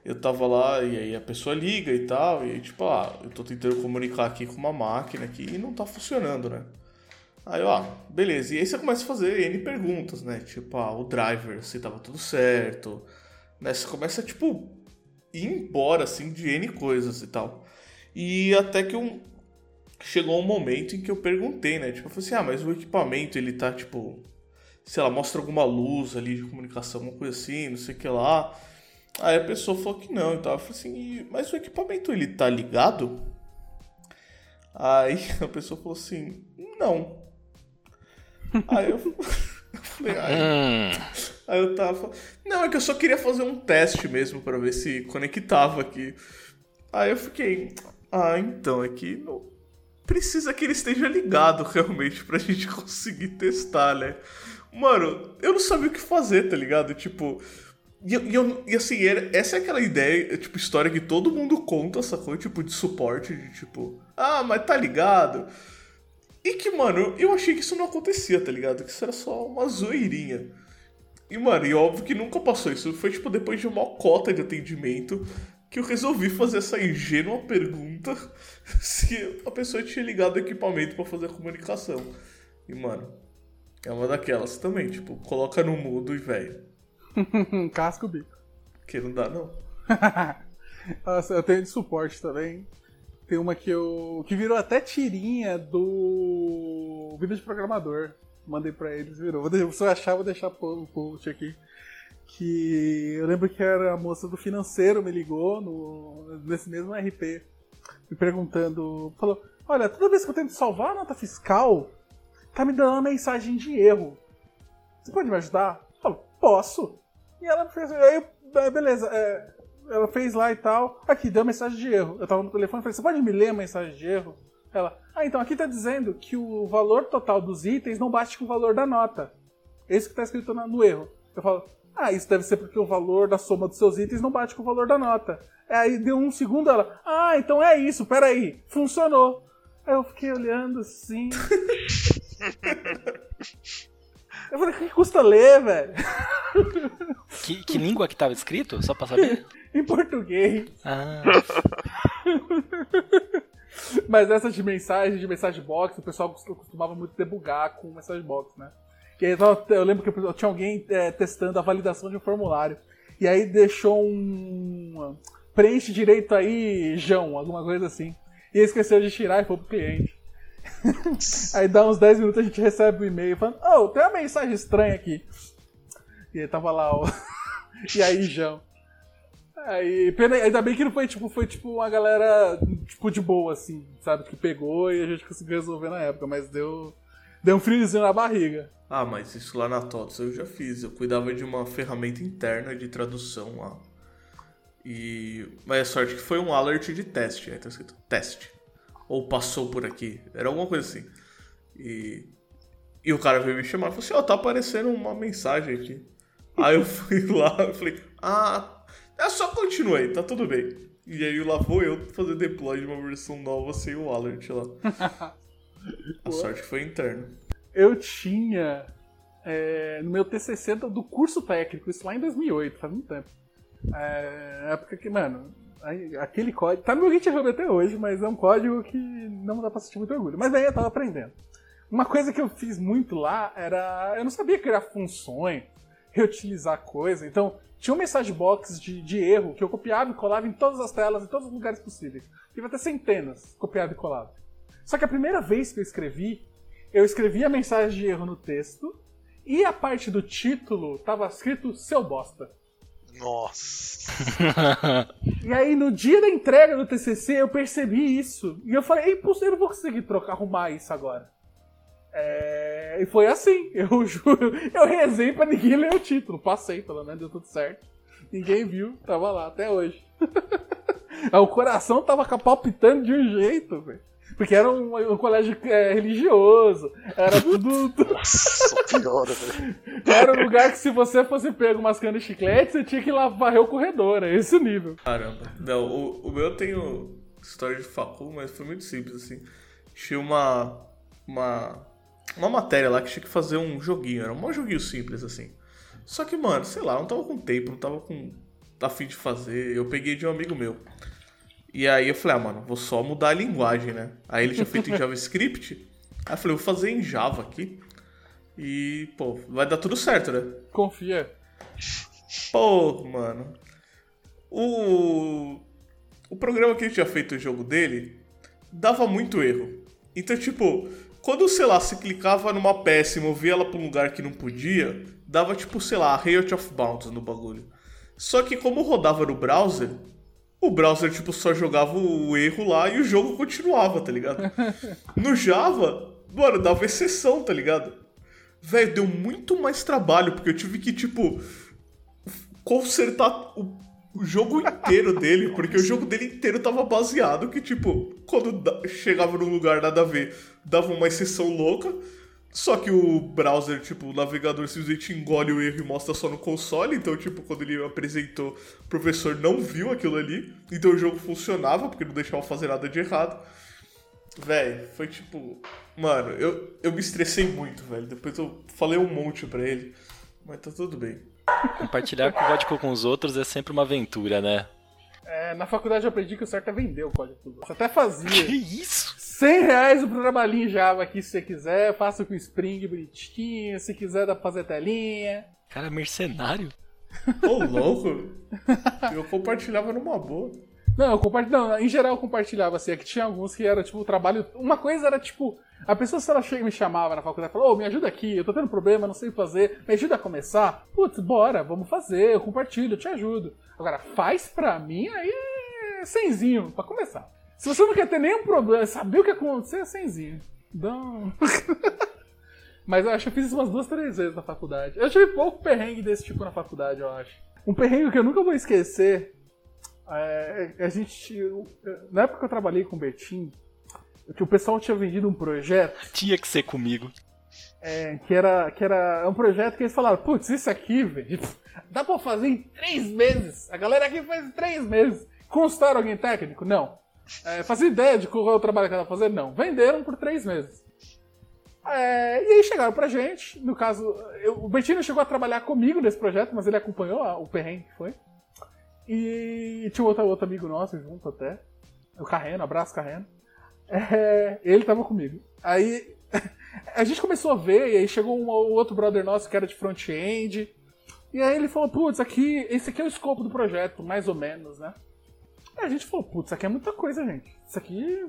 Eu tava lá e aí a pessoa liga e tal, e aí tipo, ah, eu tô tentando comunicar aqui com uma máquina aqui e não tá funcionando, né? Aí, ó, beleza. E aí você começa a fazer N perguntas, né? Tipo, ah, o driver, se tava tudo certo. Né? Você começa, tipo, ir embora, assim, de N coisas e tal. E até que um, chegou um momento em que eu perguntei, né? Tipo, eu falei assim, ah, mas o equipamento, ele tá, tipo, sei lá, mostra alguma luz ali de comunicação, alguma coisa assim, não sei o que lá. Aí a pessoa falou que não e tal. Eu falei assim, mas o equipamento, ele tá ligado? Aí a pessoa falou assim, não. Aí eu, eu falei, aí, hum. aí eu tava, não, é que eu só queria fazer um teste mesmo para ver se conectava aqui. Aí eu fiquei, ah, então, é que não, precisa que ele esteja ligado realmente pra gente conseguir testar, né? Mano, eu não sabia o que fazer, tá ligado? Tipo. E, e, e assim, essa é aquela ideia, tipo, história que todo mundo conta, sacou? Tipo, de suporte, de tipo, ah, mas tá ligado? E que, mano, eu achei que isso não acontecia, tá ligado? Que isso era só uma zoeirinha. E, mano, e óbvio que nunca passou. Isso foi, tipo, depois de uma cota de atendimento que eu resolvi fazer essa ingênua pergunta se a pessoa tinha ligado o equipamento para fazer a comunicação. E, mano, é uma daquelas também, tipo, coloca no mudo e velho. Casca o bico. Que não dá, não. Nossa, eu tenho de suporte também. Tem uma que eu. que virou até tirinha do. Vida de programador. Mandei pra eles, virou. Se eu achar, vou deixar o post aqui que eu lembro que era a moça do financeiro me ligou no, nesse mesmo RP me perguntando, falou, olha, toda vez que eu tento salvar a nota fiscal, tá me dando uma mensagem de erro. Você pode me ajudar? Eu falo, posso. E ela fez, aí, é, beleza, é, ela fez lá e tal. Aqui, deu mensagem de erro. Eu tava no telefone falei, você pode me ler a mensagem de erro? Ela, ah, então aqui tá dizendo que o valor total dos itens não bate com o valor da nota. Esse que tá escrito no erro. Eu falo, ah, isso deve ser porque o valor da soma dos seus itens não bate com o valor da nota. Aí deu um segundo ela, ah, então é isso, peraí, funcionou. Aí eu fiquei olhando assim. eu falei, que custa ler, velho? Que, que língua que tava escrito? Só pra saber? em português. Ah. Mas essa de mensagem, de mensagem box, o pessoal costumava muito debugar com mensagem box, né? Que aí eu lembro que tinha alguém é, testando a validação de um formulário. E aí deixou um. Preenche direito aí, João, alguma coisa assim. E esqueceu de tirar e foi pro cliente. aí dá uns 10 minutos a gente recebe o um e-mail falando: Oh, tem uma mensagem estranha aqui. E aí tava lá, ó. e aí, João. Aí, pena, ainda bem que não foi tipo, foi tipo uma galera tipo de boa, assim, sabe? Que pegou e a gente conseguiu resolver na época, mas deu, deu um friozinho na barriga. Ah, mas isso lá na TOTS eu já fiz. Eu cuidava de uma ferramenta interna de tradução lá. E. Mas a sorte que foi um alert de teste. Aí tá escrito teste. Ou passou por aqui. Era alguma coisa assim. E. E o cara veio me chamar e falou assim: Ó, oh, tá aparecendo uma mensagem aqui. aí eu fui lá e falei: Ah, é só continua aí, tá tudo bem. E aí lá vou eu fazer deploy de uma versão nova sem o alert lá. a sorte foi interna eu tinha é, no meu TCC do, curso técnico, isso lá em 2008, faz muito tempo. É, época que, mano, aquele código. Tá no meu GitHub até hoje, mas é um código que não dá pra sentir muito orgulho. Mas aí eu tava aprendendo. Uma coisa que eu fiz muito lá era. Eu não sabia criar funções, reutilizar coisa. Então, tinha um message box de, de erro que eu copiava e colava em todas as telas, em todos os lugares possíveis. Tive até centenas copiado e colado. Só que a primeira vez que eu escrevi, eu escrevi a mensagem de erro no texto e a parte do título tava escrito seu bosta. Nossa. e aí no dia da entrega do TCC eu percebi isso e eu falei, Ei, eu não vou conseguir trocar, arrumar isso agora. É... E foi assim, eu juro. Eu rezei pra ninguém ler o título. Passei, pelo menos deu tudo certo. Ninguém viu, tava lá até hoje. o coração tava palpitando de um jeito, velho. Porque era um, um colégio é, religioso. Era tudo. Nossa, pior, velho. Era um lugar que se você fosse pego mascando chiclete, você tinha que ir lá varrer o corredor. É esse o nível. Caramba. Não, o, o meu tem história de facul, mas foi muito simples, assim. Tinha uma. uma uma matéria lá que tinha que fazer um joguinho, era um joguinho simples assim. Só que, mano, sei lá, não tava com tempo, não tava com a fim de fazer. Eu peguei de um amigo meu. E aí eu falei, ah, mano, vou só mudar a linguagem, né? Aí ele tinha feito em JavaScript. Aí eu falei, vou fazer em Java aqui. E, pô, vai dar tudo certo, né? Confia. Pô, mano. O. O programa que ele tinha feito o jogo dele dava muito erro. Então, tipo, quando, sei lá, se clicava numa peça e movia ela pra um lugar que não podia, dava, tipo, sei lá, Riot of Bounds no bagulho. Só que como rodava no browser, o browser, tipo, só jogava o erro lá e o jogo continuava, tá ligado? No Java, mano, dava exceção, tá ligado? Velho, deu muito mais trabalho, porque eu tive que, tipo, consertar o, o jogo inteiro dele, porque o jogo dele inteiro tava baseado que, tipo, quando chegava num lugar nada a ver, dava uma exceção louca. Só que o browser, tipo, o navegador simplesmente engole o erro e mostra só no console. Então, tipo, quando ele apresentou, o professor não viu aquilo ali. Então o jogo funcionava, porque não deixava fazer nada de errado. Véi, foi tipo. Mano, eu, eu me estressei muito, velho. Depois eu falei um monte pra ele. Mas tá tudo bem. Compartilhar código com os outros é sempre uma aventura, né? É, na faculdade eu aprendi que o certo é vender o código. Você até fazia. Que isso? 100 reais o trabalhinho Java aqui se você quiser. Faça com Spring bonitinho. Se quiser dá pra fazer telinha. Cara, mercenário. Ô, louco. Eu compartilhava numa boa. Não, eu compartilhava. Não, em geral eu compartilhava assim. É que tinha alguns que era tipo trabalho. Uma coisa era tipo. A pessoa, se ela chega me chamava na faculdade falou, ô, oh, me ajuda aqui, eu tô tendo problema, não sei fazer, me ajuda a começar. Putz, bora, vamos fazer, eu compartilho, eu te ajudo. Agora, faz pra mim, aí é cenzinho, pra começar. Se você não quer ter nenhum problema, saber o que acontecer, é senzinho. Não. Mas eu acho que eu fiz isso umas duas, três vezes na faculdade. Eu tive pouco perrengue desse tipo na faculdade, eu acho. Um perrengue que eu nunca vou esquecer. É, a gente. Na época que eu trabalhei com o Betim, que o pessoal tinha vendido um projeto. Tinha que ser comigo. É, que era, que era um projeto que eles falaram, putz, isso aqui, velho, dá pra fazer em três meses. A galera aqui faz em três meses. Constaram alguém técnico? Não. É, fazia ideia de qual é o trabalho que ela fazer? Não. Venderam por três meses. É, e aí chegaram pra gente, no caso, eu, o Bettino chegou a trabalhar comigo nesse projeto, mas ele acompanhou a, o perrengue que foi. E tinha outro, outro amigo nosso junto até, o Carreno, abraço Carreno. É, ele tava comigo. Aí a gente começou a ver, e aí chegou um, outro brother nosso que era de front-end. E aí ele falou, putz, aqui, esse aqui é o escopo do projeto, mais ou menos, né? Aí a gente falou, putz, isso aqui é muita coisa, gente. Isso aqui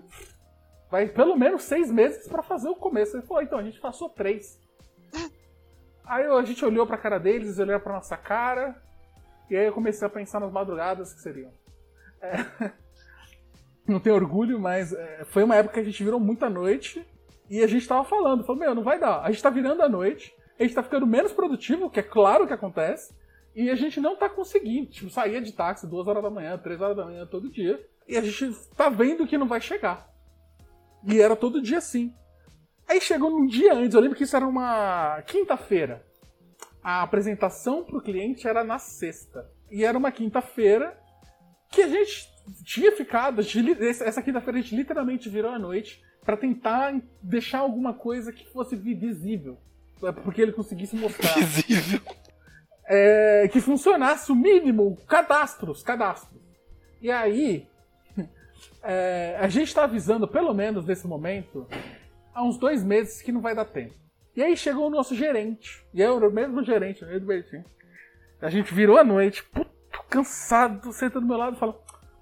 vai pelo menos seis meses para fazer o começo. Ele falou, então, a gente passou três. Aí a gente olhou pra cara deles, eles olharam pra nossa cara. E aí eu comecei a pensar nas madrugadas que seriam. É... Não tenho orgulho, mas é... foi uma época que a gente virou muita noite. E a gente tava falando, falou, meu, não vai dar. A gente tá virando a noite, a gente tá ficando menos produtivo, que é claro que acontece. E a gente não tá conseguindo. Tipo, saía de táxi duas horas da manhã, três horas da manhã todo dia. E a gente tá vendo que não vai chegar. E era todo dia assim. Aí chegou num dia antes, eu lembro que isso era uma quinta-feira. A apresentação pro cliente era na sexta. E era uma quinta-feira que a gente tinha ficado. essa quinta-feira a gente literalmente virou a noite para tentar deixar alguma coisa que fosse visível. Porque ele conseguisse mostrar. Visível é, que funcionasse o mínimo, cadastros, cadastros. E aí, é, a gente está avisando, pelo menos nesse momento, há uns dois meses que não vai dar tempo. E aí chegou o nosso gerente, e eu, o mesmo gerente, o do Bertinho. A gente virou a noite, puto, cansado, senta do meu lado e fala: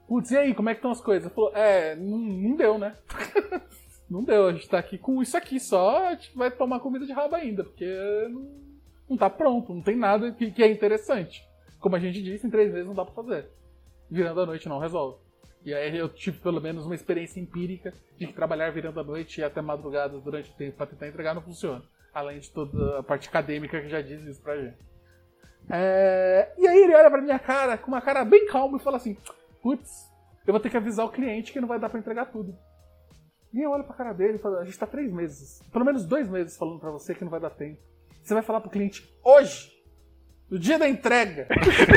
Putz, e aí, como é que estão as coisas? Falou: É, não, deu, né? não deu, a gente tá aqui com isso aqui só, a gente vai tomar comida de rabo ainda, porque não tá pronto, não tem nada que, que é interessante. Como a gente disse, em três meses não dá pra fazer. Virando a noite não resolve. E aí eu tive pelo menos uma experiência empírica de que trabalhar virando a noite e até madrugadas durante o tempo para tentar entregar não funciona. Além de toda a parte acadêmica que já diz isso pra gente. É... E aí ele olha pra minha cara com uma cara bem calma e fala assim: Putz, eu vou ter que avisar o cliente que não vai dar para entregar tudo. E eu olho pra cara dele e falo: A gente tá três meses, pelo menos dois meses falando para você que não vai dar tempo. Você vai falar pro cliente hoje, no dia da entrega,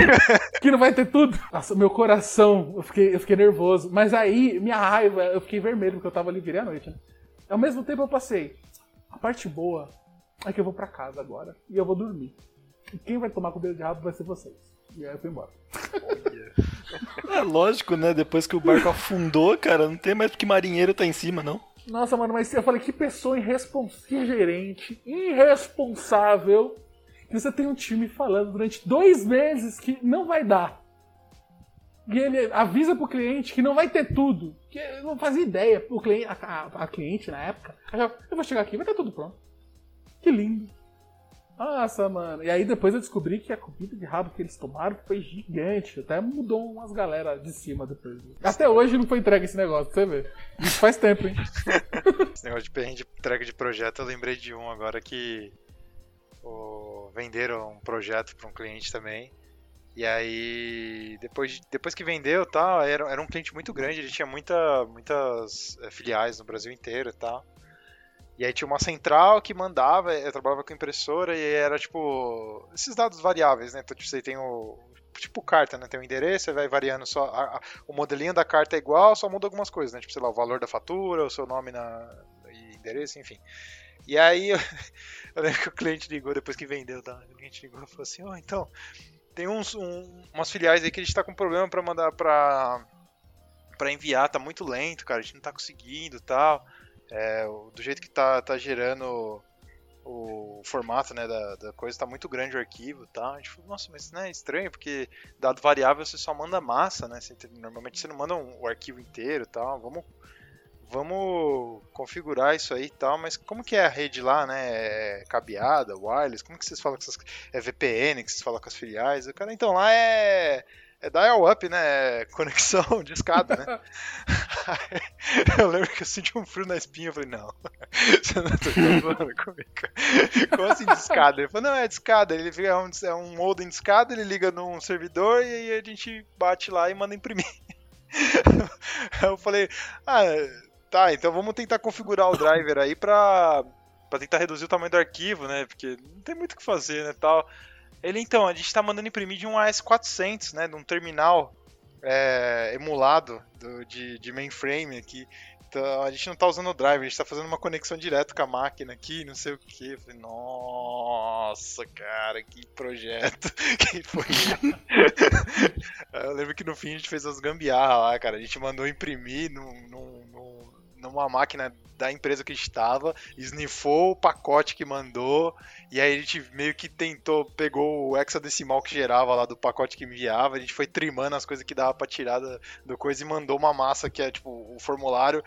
que não vai ter tudo. Nossa, meu coração, eu fiquei, eu fiquei nervoso. Mas aí, minha raiva, eu fiquei vermelho, porque eu tava ali virei à noite, né? Ao mesmo tempo eu passei. a parte boa é que eu vou para casa agora e eu vou dormir. E quem vai tomar comida de rabo vai ser vocês. E aí eu fui embora. é lógico, né? Depois que o barco afundou, cara, não tem mais porque marinheiro tá em cima, não. Nossa, mano, mas eu falei que pessoa irresponsável, gerente, irresponsável, que você tem um time falando durante dois meses que não vai dar. E ele avisa pro cliente que não vai ter tudo. Que não fazia ideia. O cliente, a, a, a cliente na época, eu vou chegar aqui, vai ter tudo pronto. Que lindo. Nossa, mano. E aí depois eu descobri que a comida de rabo que eles tomaram foi gigante. Até mudou umas galera de cima depois. Até hoje não foi entregue esse negócio, você vê. Isso faz tempo, hein? esse negócio de entrega de projeto, eu lembrei de um agora que venderam um projeto para um cliente também. E aí, depois, depois que vendeu tal, era, era um cliente muito grande, ele tinha muita, muitas é, filiais no Brasil inteiro e tal. E aí tinha uma central que mandava, eu trabalhava com impressora e era tipo esses dados variáveis, né? Então tipo, você tem o tipo carta, né? Tem o endereço, vai variando só a, a, o modelinho da carta é igual, só muda algumas coisas, né? Tipo, sei lá, o valor da fatura, o seu nome na e endereço, enfim. E aí eu, eu lembro que o cliente ligou depois que vendeu, tá? O cliente ligou e falou assim: "Ó, oh, então, tem uns um, umas filiais aí que a gente tá com problema para mandar para para enviar, tá muito lento, cara, a gente não tá conseguindo, tal". É, do jeito que tá, tá gerando o formato né, da, da coisa, tá muito grande o arquivo e tal. A gente falou, nossa, mas isso não é estranho, porque dado variável você só manda massa, né? Você, normalmente você não manda um, o arquivo inteiro e tal. Vamos, vamos configurar isso aí e tal, mas como que é a rede lá, né? É cabeada, wireless? Como que vocês falam com essas... É VPN que vocês falam com as filiais? O cara, então, lá é é dial-up, né? É conexão de escada, né? eu lembro que eu senti um frio na espinha. Eu falei, não, você não tá falando comigo. Como assim de escada? Ele falou, não, é de escada. Ele fica, é um, é um modem de escada, ele liga num servidor e aí a gente bate lá e manda imprimir. eu falei, ah, tá, então vamos tentar configurar o driver aí pra, pra tentar reduzir o tamanho do arquivo, né? Porque não tem muito o que fazer, né? Tal. Ele, então, a gente está mandando imprimir de um AS400, né, de um terminal é, emulado do, de, de mainframe aqui. Então, a gente não está usando o driver, a gente está fazendo uma conexão direto com a máquina aqui, não sei o que. Nossa, cara, que projeto que foi. Eu lembro que no fim a gente fez as gambiarra lá, cara. A gente mandou imprimir num, num, num, numa máquina da empresa que estava, snifou o pacote que mandou, e aí a gente meio que tentou, pegou o hexadecimal que gerava lá do pacote que enviava, a gente foi trimando as coisas que dava pra tirar do, do coisa e mandou uma massa que é tipo o formulário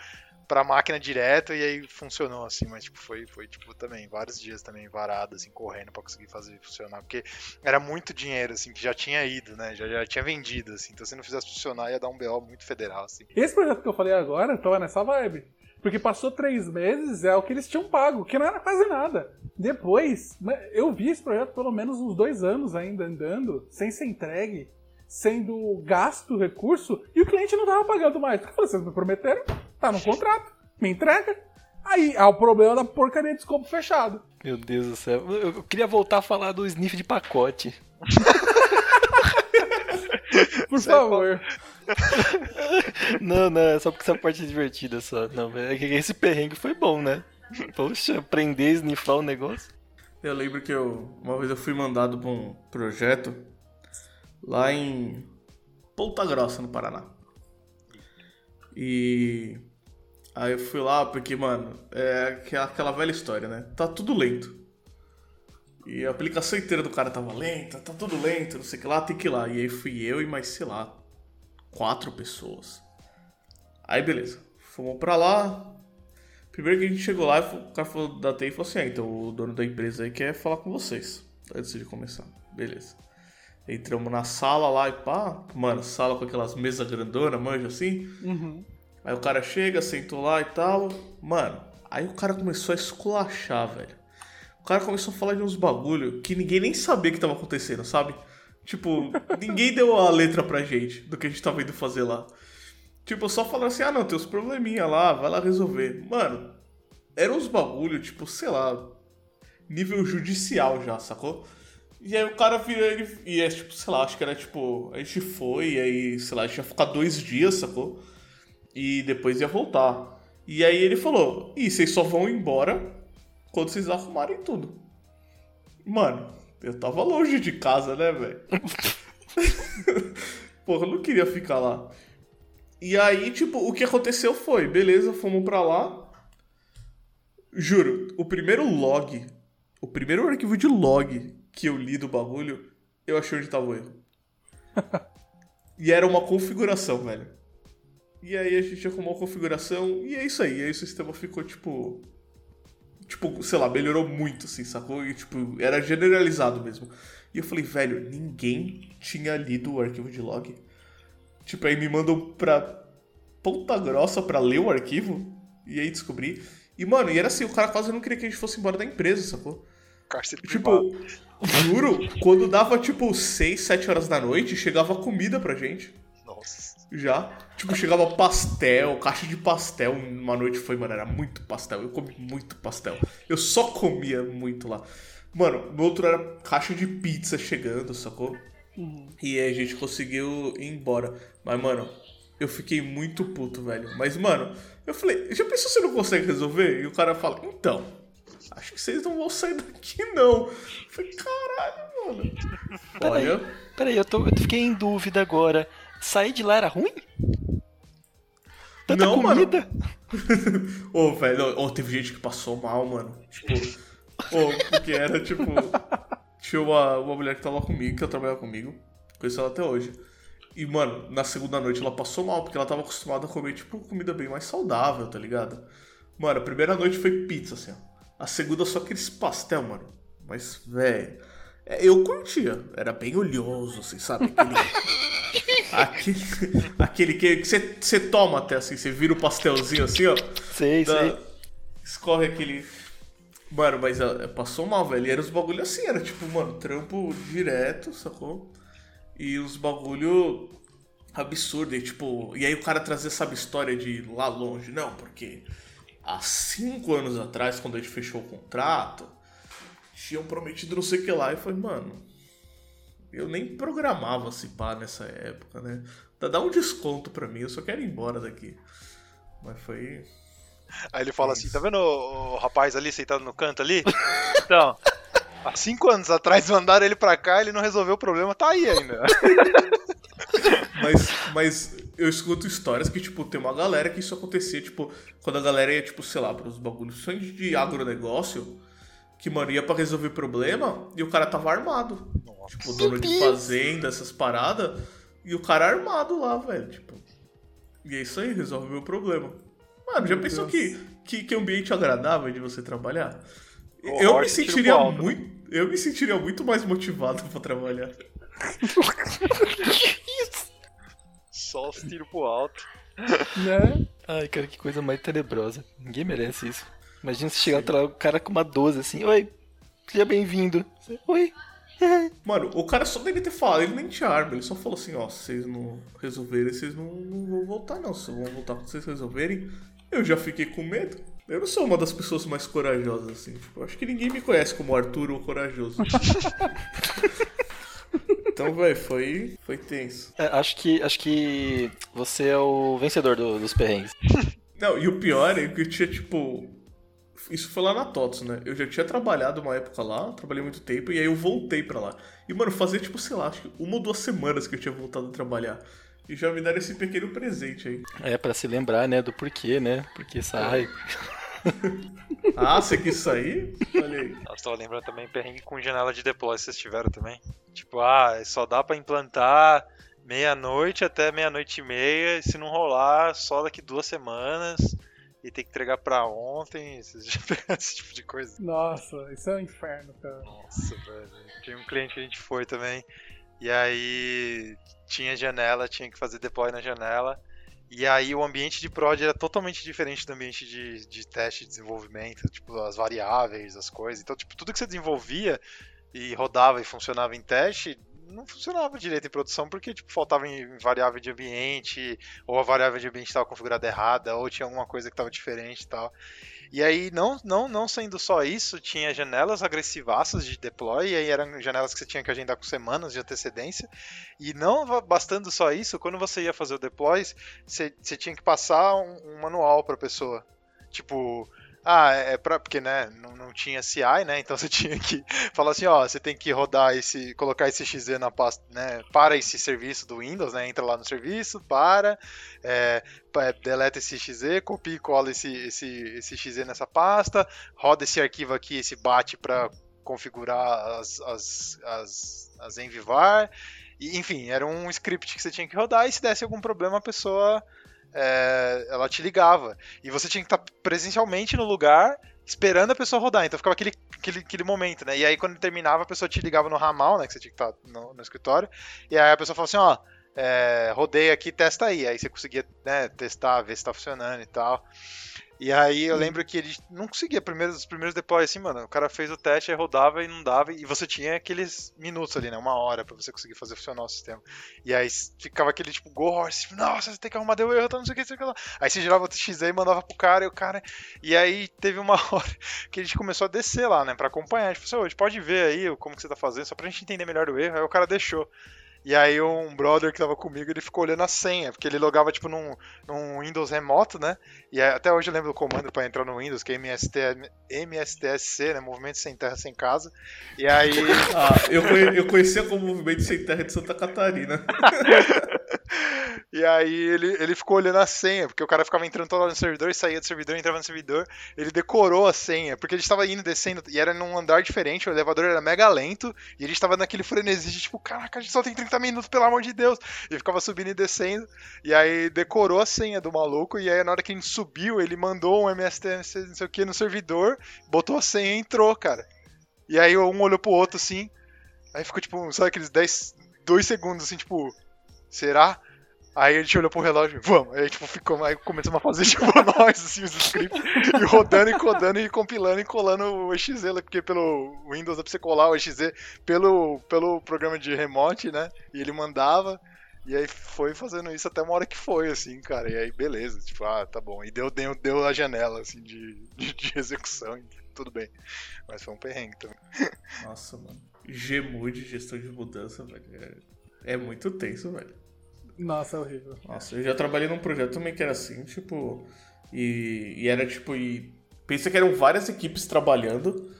pra máquina direto e aí funcionou assim, mas tipo foi foi tipo também vários dias também varado assim correndo para conseguir fazer funcionar, porque era muito dinheiro assim que já tinha ido, né? Já, já tinha vendido assim. Então se não fizesse funcionar ia dar um BO muito federal assim. Esse projeto que eu falei agora tava nessa vibe. Porque passou três meses, é o que eles tinham pago, que não era quase nada. Depois, eu vi esse projeto pelo menos uns dois anos ainda andando, sem ser entregue, sendo gasto recurso, e o cliente não estava pagando mais. Vocês me prometeram, tá no contrato, me entrega. Aí há o problema da porcaria de escopo fechado. Meu Deus do céu. Eu queria voltar a falar do sniff de pacote. Por favor. não, não, é só porque essa parte é divertida só. Não, é esse perrengue foi bom, né? Poxa, aprender a snifar o negócio. Eu lembro que eu, uma vez eu fui mandado pra um projeto lá em Ponta Grossa, no Paraná. E aí eu fui lá porque, mano, é aquela velha história, né? Tá tudo lento. E a aplicação inteira do cara tava lenta, tá tudo lento, não sei o que lá, tem que ir lá. E aí fui eu e mais, sei lá, quatro pessoas. Aí beleza, fomos pra lá. Primeiro que a gente chegou lá, o cara falou da TI falou assim: ah, então o dono da empresa aí quer falar com vocês antes de começar. Beleza. Entramos na sala lá e pá, mano, sala com aquelas mesas grandonas, manja assim. Uhum. Aí o cara chega, sentou lá e tal. Mano, aí o cara começou a esculachar, velho. O cara começou a falar de uns bagulho que ninguém nem sabia que tava acontecendo, sabe? Tipo, ninguém deu a letra pra gente do que a gente tava indo fazer lá. Tipo, só falando assim, ah não, tem uns probleminha lá, vai lá resolver. Mano, eram uns bagulho, tipo, sei lá, nível judicial já, sacou? E aí o cara vira ele. E é tipo, sei lá, acho que era tipo. A gente foi, e aí, sei lá, a gente ia ficar dois dias, sacou? E depois ia voltar. E aí ele falou: Ih, vocês só vão embora quando vocês arrumarem tudo. Mano, eu tava longe de casa, né, velho? Porra, eu não queria ficar lá. E aí, tipo, o que aconteceu foi, beleza, fomos pra lá. Juro, o primeiro log, o primeiro arquivo de log que eu li do bagulho, eu achei onde tava o erro. e era uma configuração, velho. E aí a gente arrumou a configuração e é isso aí. E aí o sistema ficou tipo. Tipo, sei lá, melhorou muito, assim, sacou? E tipo, era generalizado mesmo. E eu falei, velho, ninguém tinha lido o arquivo de log. Tipo, aí me mandam pra Ponta Grossa pra ler o arquivo. E aí descobri. E, mano, e era assim, o cara quase não queria que a gente fosse embora da empresa, sacou? Cárcere Tipo, juro, quando dava tipo 6, 7 horas da noite, chegava comida pra gente. Nossa. Já. Tipo, chegava pastel, caixa de pastel. Uma noite foi, mano, era muito pastel. Eu comi muito pastel. Eu só comia muito lá. Mano, no outro era caixa de pizza chegando, sacou? Uhum. E aí a gente conseguiu ir embora. Mas, mano, eu fiquei muito puto, velho. Mas, mano, eu falei, já pensou se você não consegue resolver? E o cara fala, então, acho que vocês não vão sair daqui, não. Eu falei, caralho, mano. Peraí, Olha... peraí, eu, tô, eu fiquei em dúvida agora. Sair de lá era ruim? Tanta não, comida? Ô, oh, velho, oh, teve gente que passou mal, mano. Tipo, oh, porque era tipo. Tinha uma, uma mulher que tava comigo, que eu trabalhava comigo. Conheço ela até hoje. E, mano, na segunda noite ela passou mal, porque ela tava acostumada a comer, tipo, comida bem mais saudável, tá ligado? Mano, a primeira noite foi pizza, assim, ó. A segunda só aqueles pastel, mano. Mas, velho. É, eu curtia. Era bem oleoso, assim, sabe? Aquele, aquele, aquele que você toma até, assim. Você vira o pastelzinho assim, ó. Sei, da, sei. Escorre aquele. Mano, mas passou mal, velho. E era os bagulho assim, era tipo, mano, trampo direto, sacou? E os bagulho absurdo. E, tipo, e aí o cara trazia, sabe, história de lá longe. Não, porque há cinco anos atrás, quando a gente fechou o contrato, tinham prometido não sei o que lá. E foi, mano, eu nem programava se pá nessa época, né? Dá um desconto pra mim, eu só quero ir embora daqui. Mas foi. Aí ele fala assim: tá vendo o, o rapaz ali sentado no canto ali? Então, há cinco anos atrás mandaram ele pra cá, ele não resolveu o problema, tá aí ainda. mas, mas eu escuto histórias que, tipo, tem uma galera que isso acontecia, tipo, quando a galera ia, tipo, sei lá, pros bagulhos de agronegócio, que, mano, ia pra resolver problema e o cara tava armado. Nossa. Tipo, dono de fazenda, essas paradas, e o cara armado lá, velho, tipo. E é isso aí, resolve o meu problema. Mano, já Meu pensou que, que, que ambiente agradável de você trabalhar? O eu me sentiria muito. Eu me sentiria muito mais motivado pra trabalhar. Só os tiros pro alto. Né? Ai, cara, que coisa mais tenebrosa. Ninguém merece isso. Imagina se chegar lá, o cara com uma 12 assim, oi, seja bem-vindo. Oi. Mano, o cara só deve ter falado, ele nem tinha arma, ele só falou assim, ó, se vocês não resolverem, vocês não, não vão voltar não. Se vão voltar quando vocês resolverem, eu já fiquei com medo. Eu não sou uma das pessoas mais corajosas, assim. Tipo, acho que ninguém me conhece como Arthur ou corajoso. Então, velho, foi, foi tenso. É, acho, que, acho que você é o vencedor do, dos perrengues. Não, e o pior é que eu tinha, tipo. Isso foi lá na TOTS, né? Eu já tinha trabalhado uma época lá, trabalhei muito tempo, e aí eu voltei pra lá. E, mano, fazia, tipo, sei lá, acho que uma ou duas semanas que eu tinha voltado a trabalhar. E já me deram esse pequeno presente aí. É, para se lembrar, né, do porquê, né? Porque sai. Ah, você quis sair? Olha aí. Eu tô lembrando também perrengue com janela de deploy, vocês tiveram também? Tipo, ah, só dá para implantar meia-noite até meia-noite e meia, e se não rolar, só daqui duas semanas. E tem que entregar pra ontem, esse tipo de coisa? Nossa, isso é um inferno, cara. Nossa, velho. Tinha um cliente que a gente foi também, e aí tinha janela, tinha que fazer deploy na janela. E aí o ambiente de prod era totalmente diferente do ambiente de, de teste e desenvolvimento, tipo, as variáveis, as coisas. Então, tipo, tudo que você desenvolvia e rodava e funcionava em teste, não funcionava direito em produção porque tipo, faltava em variável de ambiente, ou a variável de ambiente estava configurada errada, ou tinha alguma coisa que estava diferente e tal. E aí, não, não, não sendo só isso, tinha janelas agressivaças de deploy, e aí eram janelas que você tinha que agendar com semanas de antecedência. E não bastando só isso, quando você ia fazer o deploy, você, você tinha que passar um, um manual para a pessoa. Tipo, ah, é, é pra, porque né, não, não, tinha CI, né? Então você tinha que falar assim, ó, você tem que rodar esse, colocar esse XZ na pasta, né? Para esse serviço do Windows, né? Entra lá no serviço, para, é, deleta esse XZ, copia e cola esse, esse, esse XZ nessa pasta, roda esse arquivo aqui, esse bate para configurar as, as, as, as envivar. E, enfim, era um script que você tinha que rodar e se desse algum problema a pessoa é, ela te ligava. E você tinha que estar presencialmente no lugar esperando a pessoa rodar. Então ficava aquele, aquele, aquele momento, né? E aí quando terminava, a pessoa te ligava no ramal, né? Que você tinha que estar no, no escritório. E aí a pessoa falava assim, ó, é, rodei aqui, testa aí. Aí você conseguia né, testar, ver se tá funcionando e tal. E aí eu lembro que ele não conseguia primeiros, os primeiros deploys assim, mano. O cara fez o teste, aí rodava e não dava. E você tinha aqueles minutos ali, né? Uma hora para você conseguir fazer funcionar o sistema. E aí ficava aquele tipo, go horse, tipo, nossa, você tem que arrumar, deu erro, tá, não sei o que, sei o que lá. Aí você girava o XZ e mandava pro cara, e o cara. E aí teve uma hora que a gente começou a descer lá, né? Pra acompanhar. Tipo, a gente pode ver aí como que você tá fazendo, só pra gente entender melhor o erro. Aí o cara deixou. E aí um brother que tava comigo, ele ficou olhando a senha, porque ele logava tipo num, num Windows remoto, né? E até hoje eu lembro do comando para entrar no Windows, que é MST, MSTSC, né? Movimento Sem Terra Sem Casa. E aí. Ah, eu, eu conhecia como Movimento Sem Terra de Santa Catarina. e aí ele, ele ficou olhando a senha, porque o cara ficava entrando toda hora no servidor e saía do servidor, entrava no servidor. Ele decorou a senha, porque ele estava indo descendo, e era num andar diferente, o elevador era mega lento, e ele estava naquele frenesi de tipo, caraca, a gente só tem 30 minutos, pelo amor de Deus. E ficava subindo e descendo, e aí decorou a senha do maluco, e aí na hora que a gente subiu, ele mandou um MST, não sei o que, no servidor, botou a senha e entrou, cara. E aí um olhou pro outro assim, aí ficou tipo, sabe aqueles 10, 2 segundos assim, tipo, será? Aí a gente olhou pro relógio, vamos. Aí tipo, ficou, aí começamos a fazer tipo nós, assim, os scripts, e rodando e codando e compilando e colando o EXE, porque pelo Windows dá pra você colar o EXE pelo, pelo programa de remote, né? E ele mandava. E aí foi fazendo isso até uma hora que foi, assim, cara. E aí, beleza, tipo, ah, tá bom. E deu, deu, deu a janela, assim, de, de, de execução, tudo bem. Mas foi um perrengue também. Nossa, mano. Gmood, gestão de mudança, velho. É, é muito tenso, velho. Nossa, é horrível. Nossa, eu já trabalhei num projeto também que era assim, tipo. E, e era tipo. E, pensa que eram várias equipes trabalhando.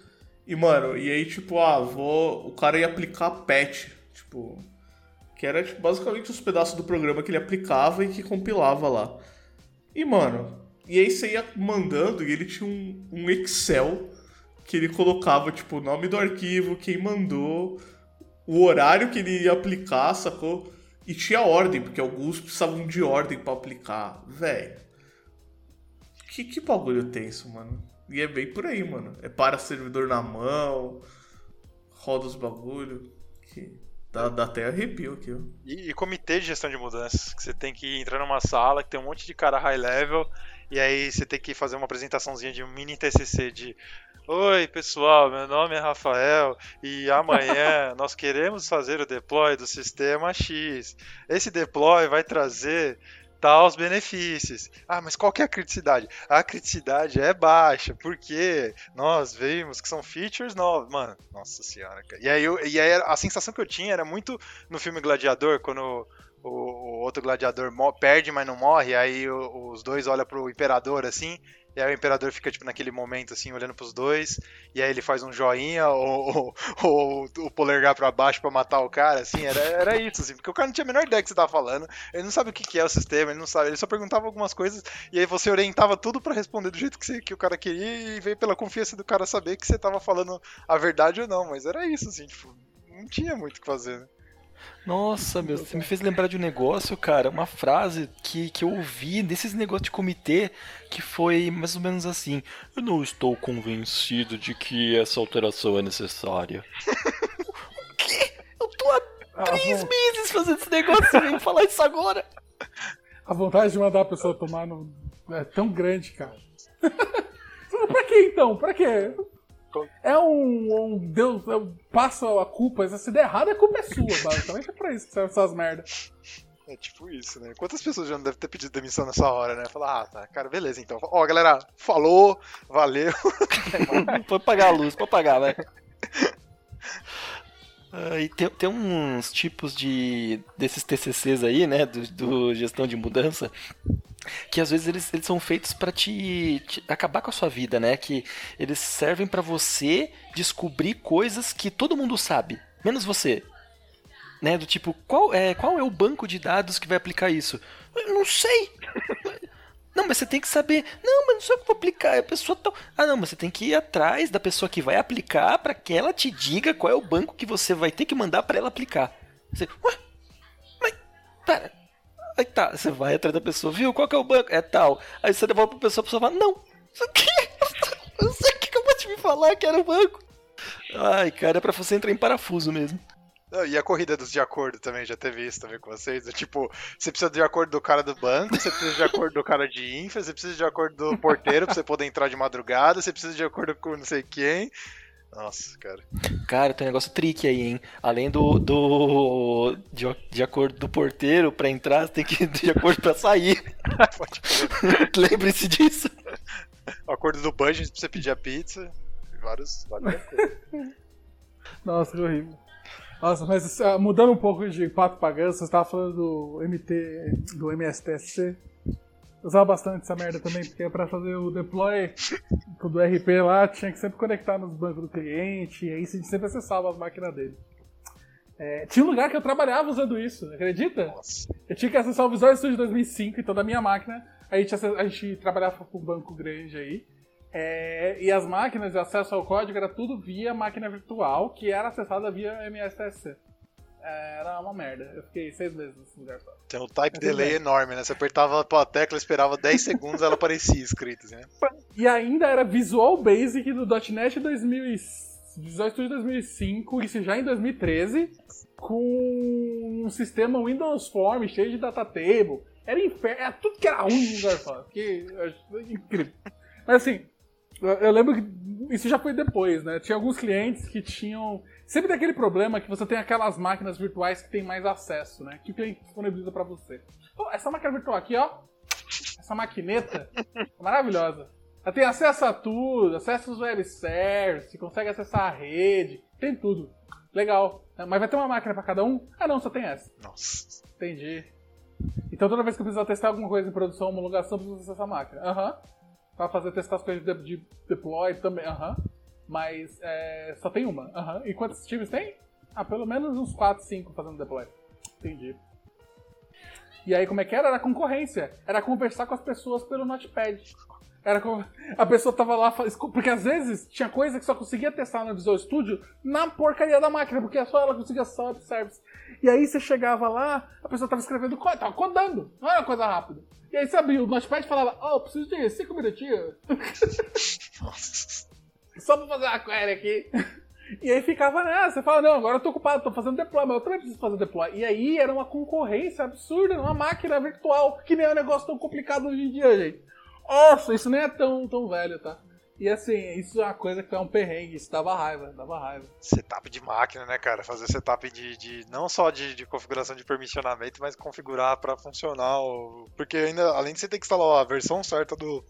E, mano, e aí, tipo, ah, vou. O cara ia aplicar patch. Tipo. Que era tipo, basicamente os pedaços do programa que ele aplicava e que compilava lá. E, mano, e aí você ia mandando e ele tinha um, um Excel que ele colocava, tipo, o nome do arquivo, quem mandou, o horário que ele ia aplicar, sacou? E tinha ordem, porque alguns precisavam de ordem para aplicar. Velho. Que, que bagulho tem isso, mano? E é bem por aí, mano. É para servidor na mão, roda os bagulho. Que dá, dá até arrepio aqui, ó. E, e, comitê de gestão de mudanças, que você tem que entrar numa sala que tem um monte de cara high level, e aí você tem que fazer uma apresentaçãozinha de um mini TCC de Oi, pessoal, meu nome é Rafael e amanhã nós queremos fazer o deploy do sistema X. Esse deploy vai trazer tais benefícios. Ah, mas qual que é a criticidade? A criticidade é baixa, porque nós vimos que são features novos. Mano, nossa senhora, cara. E aí, eu, e aí a sensação que eu tinha era muito no filme Gladiador, quando o, o outro gladiador perde, mas não morre, aí os dois olham pro imperador assim, e aí o imperador fica, tipo, naquele momento, assim, olhando pros dois. E aí ele faz um joinha ou, ou, ou o polegar pra baixo pra matar o cara, assim. Era, era isso, assim. Porque o cara não tinha a menor ideia que você tava falando. Ele não sabe o que, que é o sistema, ele não sabe. Ele só perguntava algumas coisas. E aí você orientava tudo para responder do jeito que, você, que o cara queria. E veio pela confiança do cara saber que você tava falando a verdade ou não. Mas era isso, assim, tipo. Não tinha muito o que fazer, né? Nossa, meu, você me fez lembrar de um negócio, cara, uma frase que, que eu ouvi nesses negócios de comitê, que foi mais ou menos assim: Eu não estou convencido de que essa alteração é necessária. o quê? Eu tô há três meses fazendo esse negócio e vem falar isso agora. A vontade de mandar a pessoa tomar no... é tão grande, cara. pra que então? Pra quê? É um, um Deus, eu passo a culpa, se der errado a culpa é sua, basicamente é pra isso que serve essas merdas. É tipo isso, né? Quantas pessoas já não devem ter pedido demissão nessa hora, né? Falar, ah, tá, cara, beleza então. Ó, galera, falou, valeu. Pode pagar a luz, pode pagar, vai. Uh, e tem, tem uns tipos de desses TCCs aí, né, do, do, gestão de mudança, que às vezes eles, eles são feitos para te, te, acabar com a sua vida, né? Que eles servem para você descobrir coisas que todo mundo sabe, menos você. Né? Do tipo, qual é, qual é o banco de dados que vai aplicar isso? Eu não sei. Não, mas você tem que saber. Não, mas não sei o que vou aplicar. A pessoa tá. Ah, não, mas você tem que ir atrás da pessoa que vai aplicar para que ela te diga qual é o banco que você vai ter que mandar para ela aplicar. Você, ué, mas, pera, Aí tá, você vai atrás da pessoa, viu? Qual que é o banco? É tal. Aí você devolve pra pessoa, a pessoa fala, não. Isso aqui, sei o que eu vou te me falar que era o banco. Ai, cara, é pra você entrar em parafuso mesmo. e a corrida dos de acordo também, já teve isso também com vocês? É tipo, você precisa de acordo do cara do banco, você precisa de acordo do cara de infra, você precisa de acordo do porteiro pra você poder entrar de madrugada, você precisa de acordo com não sei quem. Nossa, cara. Cara, tem um negócio trick aí, hein? Além do. do de, de acordo do porteiro pra entrar, você tem que ir de acordo pra sair. Lembre-se disso. O acordo do budget pra você pedir a pizza. Vários. vários Nossa, que horrível. Nossa, mas uh, mudando um pouco de pato pagando, você estava falando do MT, do MSTSC usava bastante essa merda também, porque para fazer o deploy do RP lá, tinha que sempre conectar nos bancos do cliente, e aí você sempre acessava as máquinas dele. É, tinha um lugar que eu trabalhava usando isso, acredita? Nossa. Eu tinha que acessar o Visual Studio 2005, então da minha máquina, a gente, a gente trabalhava com um banco grande aí, é, e as máquinas de acesso ao código era tudo via máquina virtual, que era acessada via MSTSC era uma merda. Eu fiquei seis meses nesse lugar só. Tem um type delay enorme, né? Você apertava a tecla, esperava 10 segundos ela aparecia escrita, né? E ainda era Visual Basic do .NET 2000 Visual Studio 2005, isso já em 2013, com um sistema Windows Form cheio de data table. Era inferno, era tudo que era ruim no lugar só. Que, incrível. Mas assim, eu lembro que isso já foi depois, né? Tinha alguns clientes que tinham Sempre tem aquele problema que você tem aquelas máquinas virtuais que tem mais acesso, né? Que o cliente disponibiliza para você. Pô, essa máquina virtual aqui, ó. Essa maquineta é maravilhosa. Ela tem acesso a tudo, acesso aos web services, consegue acessar a rede, tem tudo. Legal. Mas vai ter uma máquina para cada um? Ah, não, só tem essa. Nossa. Entendi. Então toda vez que eu precisar testar alguma coisa em produção, homologação, eu preciso acessar essa máquina. Aham. Uhum. Pra fazer testar as coisas de, de deploy também. Aham. Uhum. Mas é, só tem uma. Uhum. E quantos times tem? Ah, pelo menos uns 4, 5 fazendo deploy. Entendi. E aí, como é que era? Era concorrência. Era conversar com as pessoas pelo Notepad. Era como... A pessoa tava lá. Porque às vezes tinha coisa que só conseguia testar no Visual Studio na porcaria da máquina, porque só ela conseguia só service. E aí você chegava lá, a pessoa tava escrevendo código, tava codando. Não era coisa rápida. E aí você abriu o Notepad e falava: Oh, preciso de 5 minutinhos. Só pra fazer uma query aqui. E aí ficava nessa, você fala, não, agora eu tô ocupado, tô fazendo deploy, mas eu também preciso fazer deploy. E aí era uma concorrência absurda, uma máquina virtual, que nem é um negócio tão complicado hoje em dia, gente. Nossa, isso nem é tão, tão velho, tá? E assim, isso é uma coisa que é um perrengue, isso dava raiva, dava raiva. Setup de máquina, né, cara? Fazer setup de, de não só de, de configuração de permissionamento, mas configurar para funcionar. Porque ainda, além de você ter que instalar a versão certa do,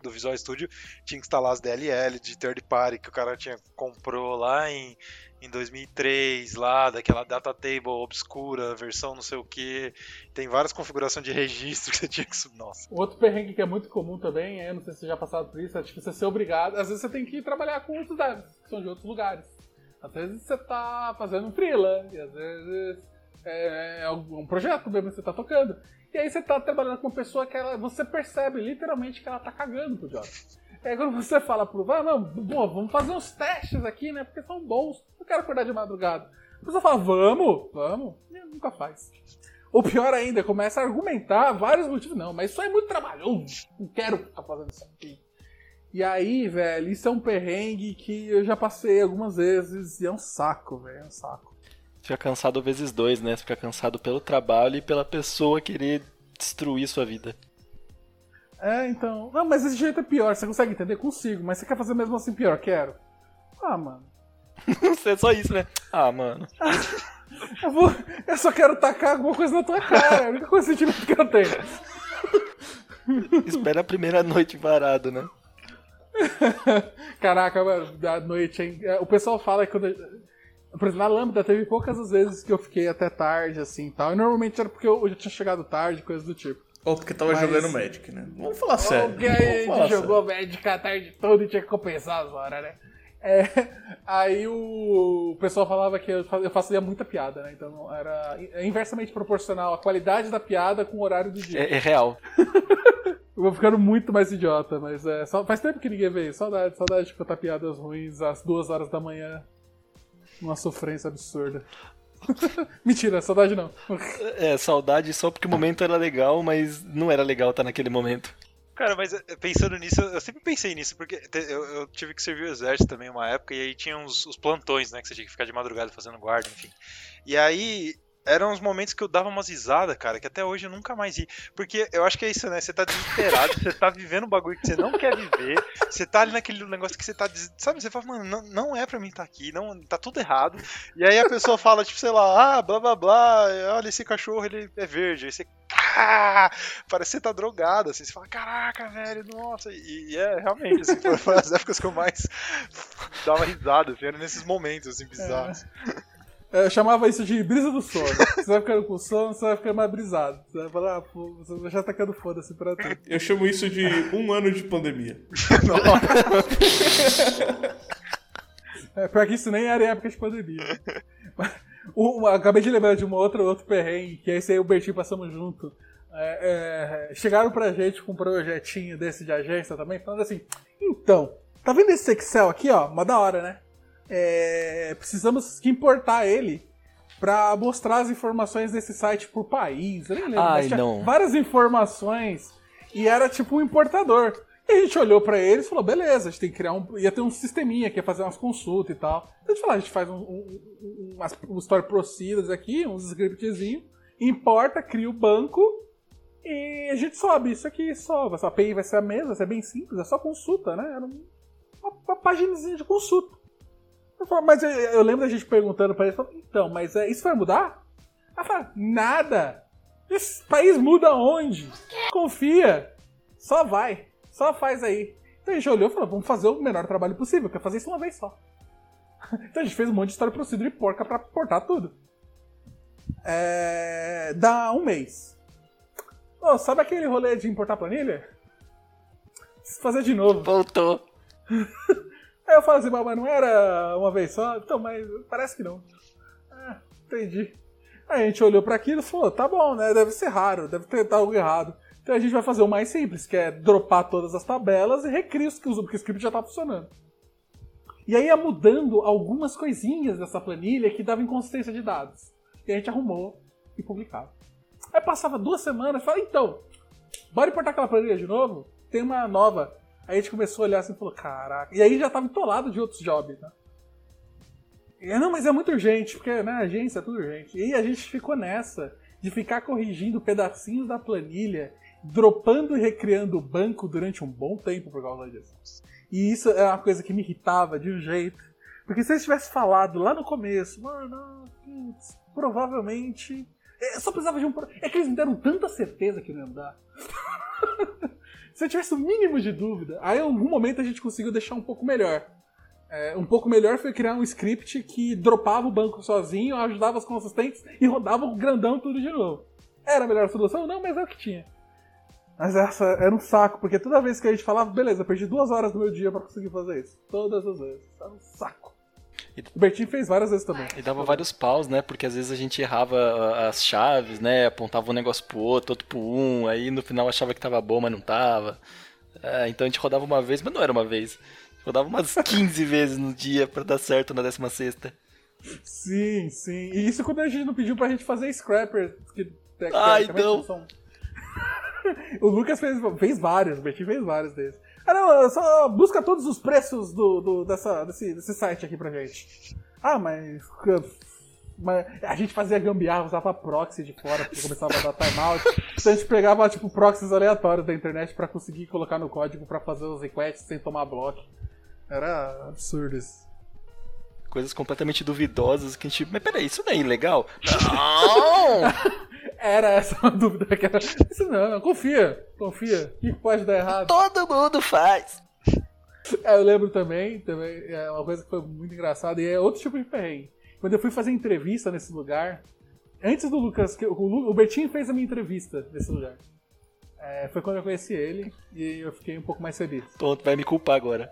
do Visual Studio tinha que instalar as DLL de third party que o cara tinha comprou lá em, em 2003, lá daquela data table obscura, versão não sei o que. Tem várias configurações de registro que você tinha que subir. Nossa. Outro perrengue que é muito comum também, eu não sei se você já passado por isso, é tipo você ser obrigado. Às vezes você tem que trabalhar com outros devs, que são de outros lugares. Às vezes você tá fazendo um freela, e às vezes é, é um projeto que você tá tocando. E aí você tá trabalhando com uma pessoa que ela, você percebe literalmente que ela tá cagando pro job. Aí quando você fala pro ah, não, pô, vamos fazer uns testes aqui, né? Porque são bons. Não quero acordar de madrugada. A pessoa fala, vamos, vamos. E nunca faz. Ou pior ainda, começa a argumentar vários motivos. Não, mas isso é muito trabalhoso. Não quero ficar fazendo isso aqui. E aí, velho, isso é um perrengue que eu já passei algumas vezes e é um saco, velho, é um saco. Fica cansado vezes dois, né? Fica cansado pelo trabalho e pela pessoa querer destruir sua vida. É, então. Não, mas esse jeito é pior. Você consegue entender? Consigo. Mas você quer fazer mesmo assim pior? Quero. Ah, mano. é só isso, né? Ah, mano. eu, vou... eu só quero tacar alguma coisa na tua cara. É a única coisa sentimento que eu tenho. Espera a primeira noite varado, né? Caraca, mano, da noite, hein? O pessoal fala que quando por exemplo, na Lambda teve poucas as vezes que eu fiquei até tarde, assim tal. E normalmente era porque eu já tinha chegado tarde, coisas do tipo. Ou porque tava Mas... jogando Magic, né? Vamos falar sério. Porque a gente jogou sério. Magic a tarde toda e tinha que compensar as horas, né? É, aí o, o pessoal falava que eu fazia muita piada, né? Então era inversamente proporcional a qualidade da piada com o horário do dia. É, é real. eu vou ficando muito mais idiota, mas é, só, faz tempo que ninguém vê isso. Saudade, saudade de contar piadas ruins às duas horas da manhã. Uma sofrência absurda. Mentira, saudade não. É, saudade só porque o momento era legal, mas não era legal estar naquele momento. Cara, mas eh, pensando nisso, eu sempre pensei nisso, porque eu, eu, tive que servir o exército também uma época, e aí tinha uns, os plantões, né, que você tinha que ficar de madrugada fazendo guarda, enfim. E aí eram os momentos que eu dava umas risadas, cara, que até hoje eu nunca mais ri. Porque eu acho que é isso, né? Você tá desesperado, você tá vivendo um bagulho que você não quer viver, você tá ali naquele negócio que você tá. Sabe, você fala, mano, não, não é pra mim estar tá aqui, não, tá tudo errado. E aí a pessoa fala, tipo, sei lá, ah, blá blá blá, olha esse cachorro, ele é verde. Aí você. Ah, parece que você tá drogado, assim. Você fala, caraca, velho, nossa. E, e é realmente, assim, foi, as épocas que eu mais dava risada, assim, eram nesses momentos, assim, bizarros. É. Eu chamava isso de brisa do sono. Você vai ficando com sono, você vai ficando mais brisado. Você vai falar, ah, pô, você já tá ficando foda-se pra tudo. Eu chamo isso de um ano de pandemia. é, pior que isso nem era época de pandemia. O, acabei de lembrar de uma outra, outro perrengue, que esse aí o Bertinho passamos junto. É, é, chegaram pra gente com um projetinho desse de agência também, falando assim: então, tá vendo esse Excel aqui, ó? Uma da hora, né? É, precisamos importar ele para mostrar as informações desse site por país. Eu nem lembro, Ai, não. várias informações e era tipo um importador. E a gente olhou para eles e falou: beleza, a gente tem que criar um. ia ter um sisteminha que ia fazer umas consultas e tal. Então a gente falou: a gente faz um, um, um, umas, um story procedures aqui, uns scriptzinho, importa, cria o banco e a gente sobe. Isso aqui sobe. A API vai ser a mesma, vai ser bem simples, é só consulta, né? Era uma, uma página de consulta. Eu mas eu, eu, lembro da gente perguntando pra ele, então, mas é, isso vai mudar? Ela fala, nada. Esse país muda onde? Confia. Só vai. Só faz aí. Então a gente olhou e falou, vamos fazer o menor trabalho possível, quer fazer isso uma vez só. Então a gente fez um monte de história procedura e porca pra portar tudo. É... Dá um mês. Oh, sabe aquele rolê de importar planilha? Preciso fazer de novo. Voltou. Aí eu falo assim, mas não era uma vez só? Então, mas parece que não. Ah, entendi. Aí a gente olhou para aquilo e falou, tá bom, né? Deve ser raro, deve ter algo errado. Então a gente vai fazer o mais simples, que é dropar todas as tabelas e recriar os usam, porque o script já tá funcionando. E aí ia mudando algumas coisinhas dessa planilha que dava inconsistência de dados. E a gente arrumou e publicava. Aí passava duas semanas e falava, então, bora importar aquela planilha de novo? Tem uma nova. Aí a gente começou a olhar assim e falou, caraca. E aí já tava entolado de outros jobs, né? E, não, mas é muito urgente, porque né, a agência é tudo urgente. E a gente ficou nessa de ficar corrigindo pedacinhos da planilha, dropando e recriando o banco durante um bom tempo por causa disso. E isso é uma coisa que me irritava de um jeito. Porque se eles tivessem falado lá no começo, mano, putz, provavelmente. Eu é, só precisava de um. É que eles me deram tanta certeza que não ia dar. Se eu tivesse o mínimo de dúvida, aí em algum momento a gente conseguiu deixar um pouco melhor. É, um pouco melhor foi criar um script que dropava o banco sozinho, ajudava os consistentes e rodava o grandão tudo de novo. Era a melhor solução? Não, mas é o que tinha. Mas essa era um saco, porque toda vez que a gente falava, beleza, perdi duas horas do meu dia para conseguir fazer isso. Todas as vezes. Era um saco. E... O Bertinho fez várias vezes também. E dava vários paus, né? Porque às vezes a gente errava as chaves, né? Apontava um negócio pro outro, outro pro um, aí no final achava que tava bom, mas não tava. É, então a gente rodava uma vez, mas não era uma vez. Rodava umas 15 vezes no dia para dar certo na 16 Sim, sim. E isso quando a gente não pediu pra gente fazer scrapper. Que, ah, então. O Lucas fez, fez vários, o Bertinho fez vários desses. Ah, não, só busca todos os preços do, do, dessa, desse, desse site aqui pra gente. Ah, mas. mas a gente fazia gambiarra, usava proxy de fora, porque começava a dar timeout. Então a gente pegava, tipo, proxies aleatórios da internet pra conseguir colocar no código pra fazer os requests sem tomar bloco. Era absurdo isso coisas completamente duvidosas que a gente. Mas peraí, isso não é ilegal? Não! Era essa uma dúvida que era. Isso não, confia, confia. O que pode dar errado? Todo mundo faz. É, eu lembro também, também, é uma coisa que foi muito engraçada, e é outro tipo de perrengue. Quando eu fui fazer entrevista nesse lugar, antes do Lucas, o, o Bertinho fez a minha entrevista nesse lugar. É, foi quando eu conheci ele e eu fiquei um pouco mais feliz. Pronto, vai me culpar agora.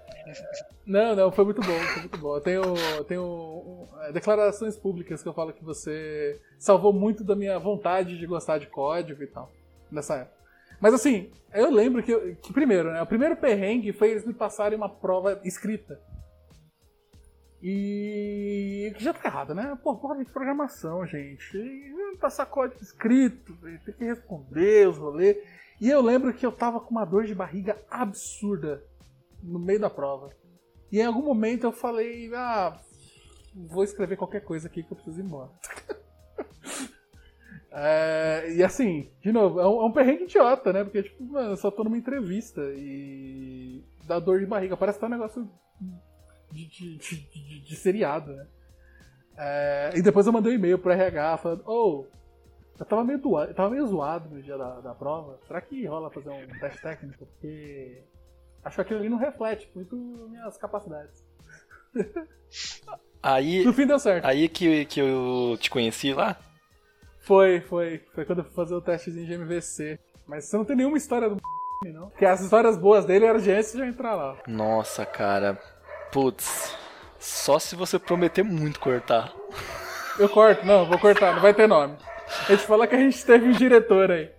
Não, não, foi muito bom, foi muito bom. Eu tenho, tenho um, é, declarações públicas que eu falo que você salvou muito da minha vontade de gostar de código e tal, nessa época. Mas assim, eu lembro que, que primeiro, né? O primeiro perrengue foi eles me passarem uma prova escrita. E já tá errado, né? Pô, prova de programação, gente. Passar código escrito, tem que responder os rolês. E eu lembro que eu tava com uma dor de barriga absurda no meio da prova. E em algum momento eu falei, ah, vou escrever qualquer coisa aqui que eu preciso ir embora. é, e assim, de novo, é um, é um perrengue idiota, né? Porque, tipo, mano, eu só tô numa entrevista e dá dor de barriga. Parece que tá um negócio de, de, de, de seriado, né? É, e depois eu mandei um e-mail pro RH falando, oh, eu tava meio, doado, eu tava meio zoado no dia da, da prova. Será que rola fazer um teste técnico? Porque acho que aquilo ali não reflete muito minhas capacidades. Aí, no fim deu certo. Aí que, que eu te conheci lá? Foi, foi. Foi quando eu fui fazer o testezinho de MVC. Mas você não tem nenhuma história do não? Porque as histórias boas dele eram de antes de eu entrar lá. Nossa, cara. Putz. Só se você prometer muito cortar. Eu corto, não, vou cortar, não vai ter nome. A gente fala que a gente teve um diretor aí.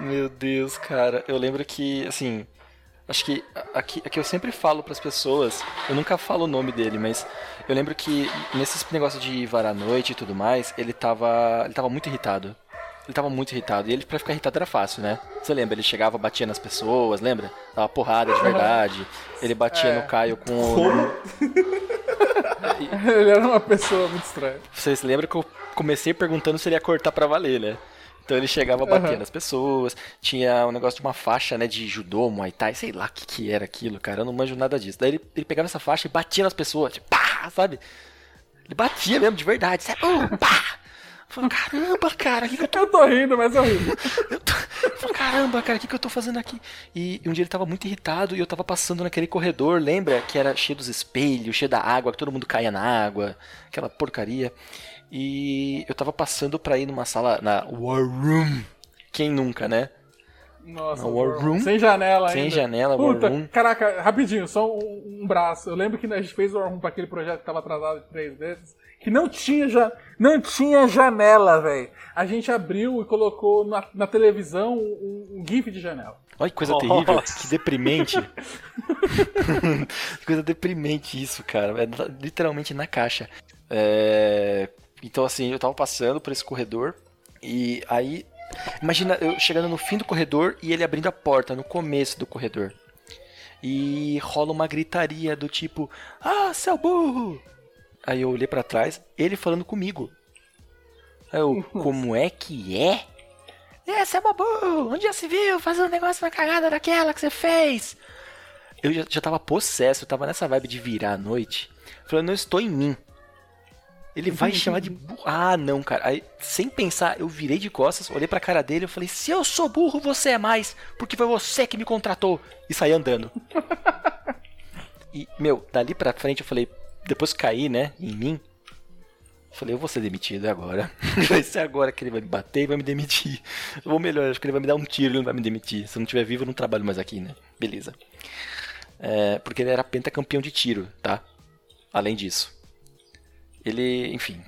Meu Deus, cara. Eu lembro que, assim. Acho que aqui, aqui eu sempre falo para as pessoas, eu nunca falo o nome dele, mas eu lembro que nesse negócio de varar noite e tudo mais, ele tava, ele tava muito irritado. Ele tava muito irritado. E ele, pra ficar irritado, era fácil, né? Você lembra? Ele chegava, batia nas pessoas, lembra? Dava porrada de verdade. Ele batia é. no Caio com. Como? ele era uma pessoa muito estranha. Vocês lembram que eu comecei perguntando se ele ia cortar pra valer, né? Então ele chegava batendo uhum. nas pessoas, tinha um negócio de uma faixa, né, de judô, muay thai, sei lá o que, que era aquilo, cara, eu não manjo nada disso. Daí ele, ele pegava essa faixa e batia nas pessoas, tipo, pá, sabe? Ele batia mesmo, de verdade, sabe? Uh, pá! Falei, caramba, cara, o que, que eu tô... Eu tô rindo, mas eu rindo. eu tô... Falei, caramba, cara, o que, que eu tô fazendo aqui? E um dia ele tava muito irritado e eu tava passando naquele corredor, lembra? Que era cheio dos espelhos, cheio da água, que todo mundo caía na água, aquela porcaria. E eu tava passando pra ir numa sala, na War Room. Quem nunca, né? Nossa, na War Room. Sem janela Sem ainda. janela, Puta, War Room. Caraca, rapidinho, só um, um, braço. Eu lembro que a gente fez o War Room pra aquele projeto que tava atrasado de três vezes. Que não tinha, já, não tinha janela, velho. A gente abriu e colocou na, na televisão um, um GIF de janela. Olha que coisa oh. terrível, que deprimente. que coisa deprimente isso, cara. É literalmente na caixa. É... Então, assim, eu tava passando por esse corredor e aí. Imagina eu chegando no fim do corredor e ele abrindo a porta no começo do corredor. E rola uma gritaria do tipo: Ah, seu burro! Aí eu olhei para trás, ele falando comigo. Aí eu, como é que é? É, seu burro! Onde já se viu fazer um negócio na cagada daquela que você fez? Eu já, já tava possesso, eu tava nessa vibe de virar à noite. Falando, não estou em mim. Ele vai chamar de burro. Ah, não, cara. Aí, sem pensar, eu virei de costas, olhei pra cara dele e falei: Se eu sou burro, você é mais, porque foi você que me contratou. E saí andando. e, meu, dali pra frente eu falei: Depois caí, né, em mim. Falei, eu vou ser demitido agora. vai ser agora que ele vai me bater e vai me demitir. Ou melhor, acho que ele vai me dar um tiro e não vai me demitir. Se eu não estiver vivo, eu não trabalho mais aqui, né? Beleza. É, porque ele era pentacampeão de tiro, tá? Além disso. Ele, enfim,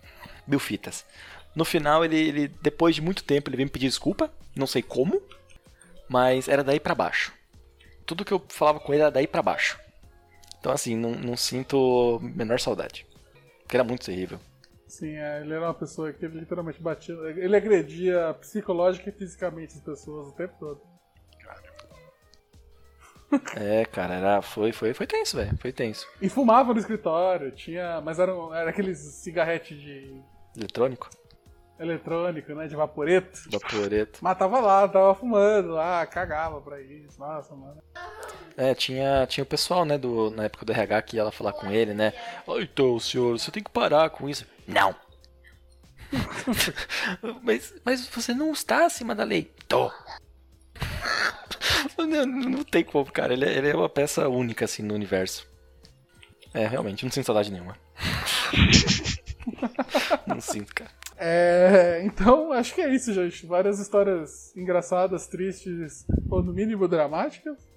mil fitas. No final, ele, ele, depois de muito tempo, ele veio me pedir desculpa, não sei como, mas era daí para baixo. Tudo que eu falava com ele era daí para baixo. Então, assim, não, não sinto menor saudade. Porque era muito terrível. Sim, é, ele era uma pessoa que literalmente batia. Ele agredia psicológica e fisicamente as pessoas o tempo todo. É, cara, era, foi, foi, foi tenso, velho. Foi tenso. E fumava no escritório, tinha. Mas era, era aqueles cigarretes de. Eletrônico? Eletrônico, né? De vaporeto. Vaporeto. Mas tava lá, tava fumando lá, cagava pra isso. Nossa, mano. É, tinha, tinha o pessoal, né, do, na época do RH que ia lá falar com ele, né? Oh, então, senhor, você tem que parar com isso. Não! mas, mas você não está acima da lei. Tô. Não, não tem como, cara. Ele, é, ele é uma peça única, assim, no universo. É, realmente, não sinto saudade nenhuma. não sinto, cara. É, então, acho que é isso, gente. Várias histórias engraçadas, tristes, ou no mínimo dramáticas.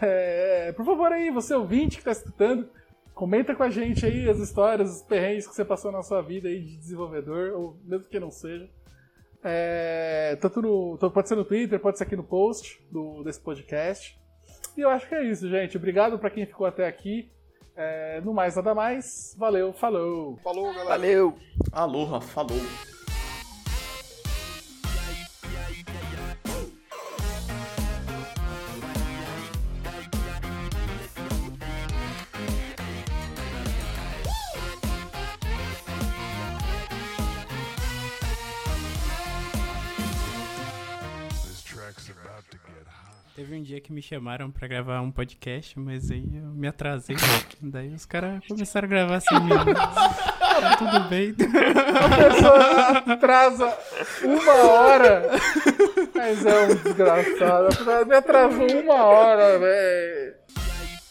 É, por favor aí, você ouvinte que está escutando, comenta com a gente aí as histórias, os perrengues que você passou na sua vida aí de desenvolvedor, ou mesmo que não seja. É, tanto no, pode ser no Twitter, pode ser aqui no post do, desse podcast. E eu acho que é isso, gente. Obrigado para quem ficou até aqui. É, no mais nada mais. Valeu, falou. Falou, galera. Valeu. Aloha, falou. Teve um dia que me chamaram pra gravar um podcast, mas aí eu me atrasei. Daí os caras começaram a gravar assim, tá tudo bem. A pessoa atrasa uma hora. Mas é um desgraçado. Me atrasou uma hora, velho.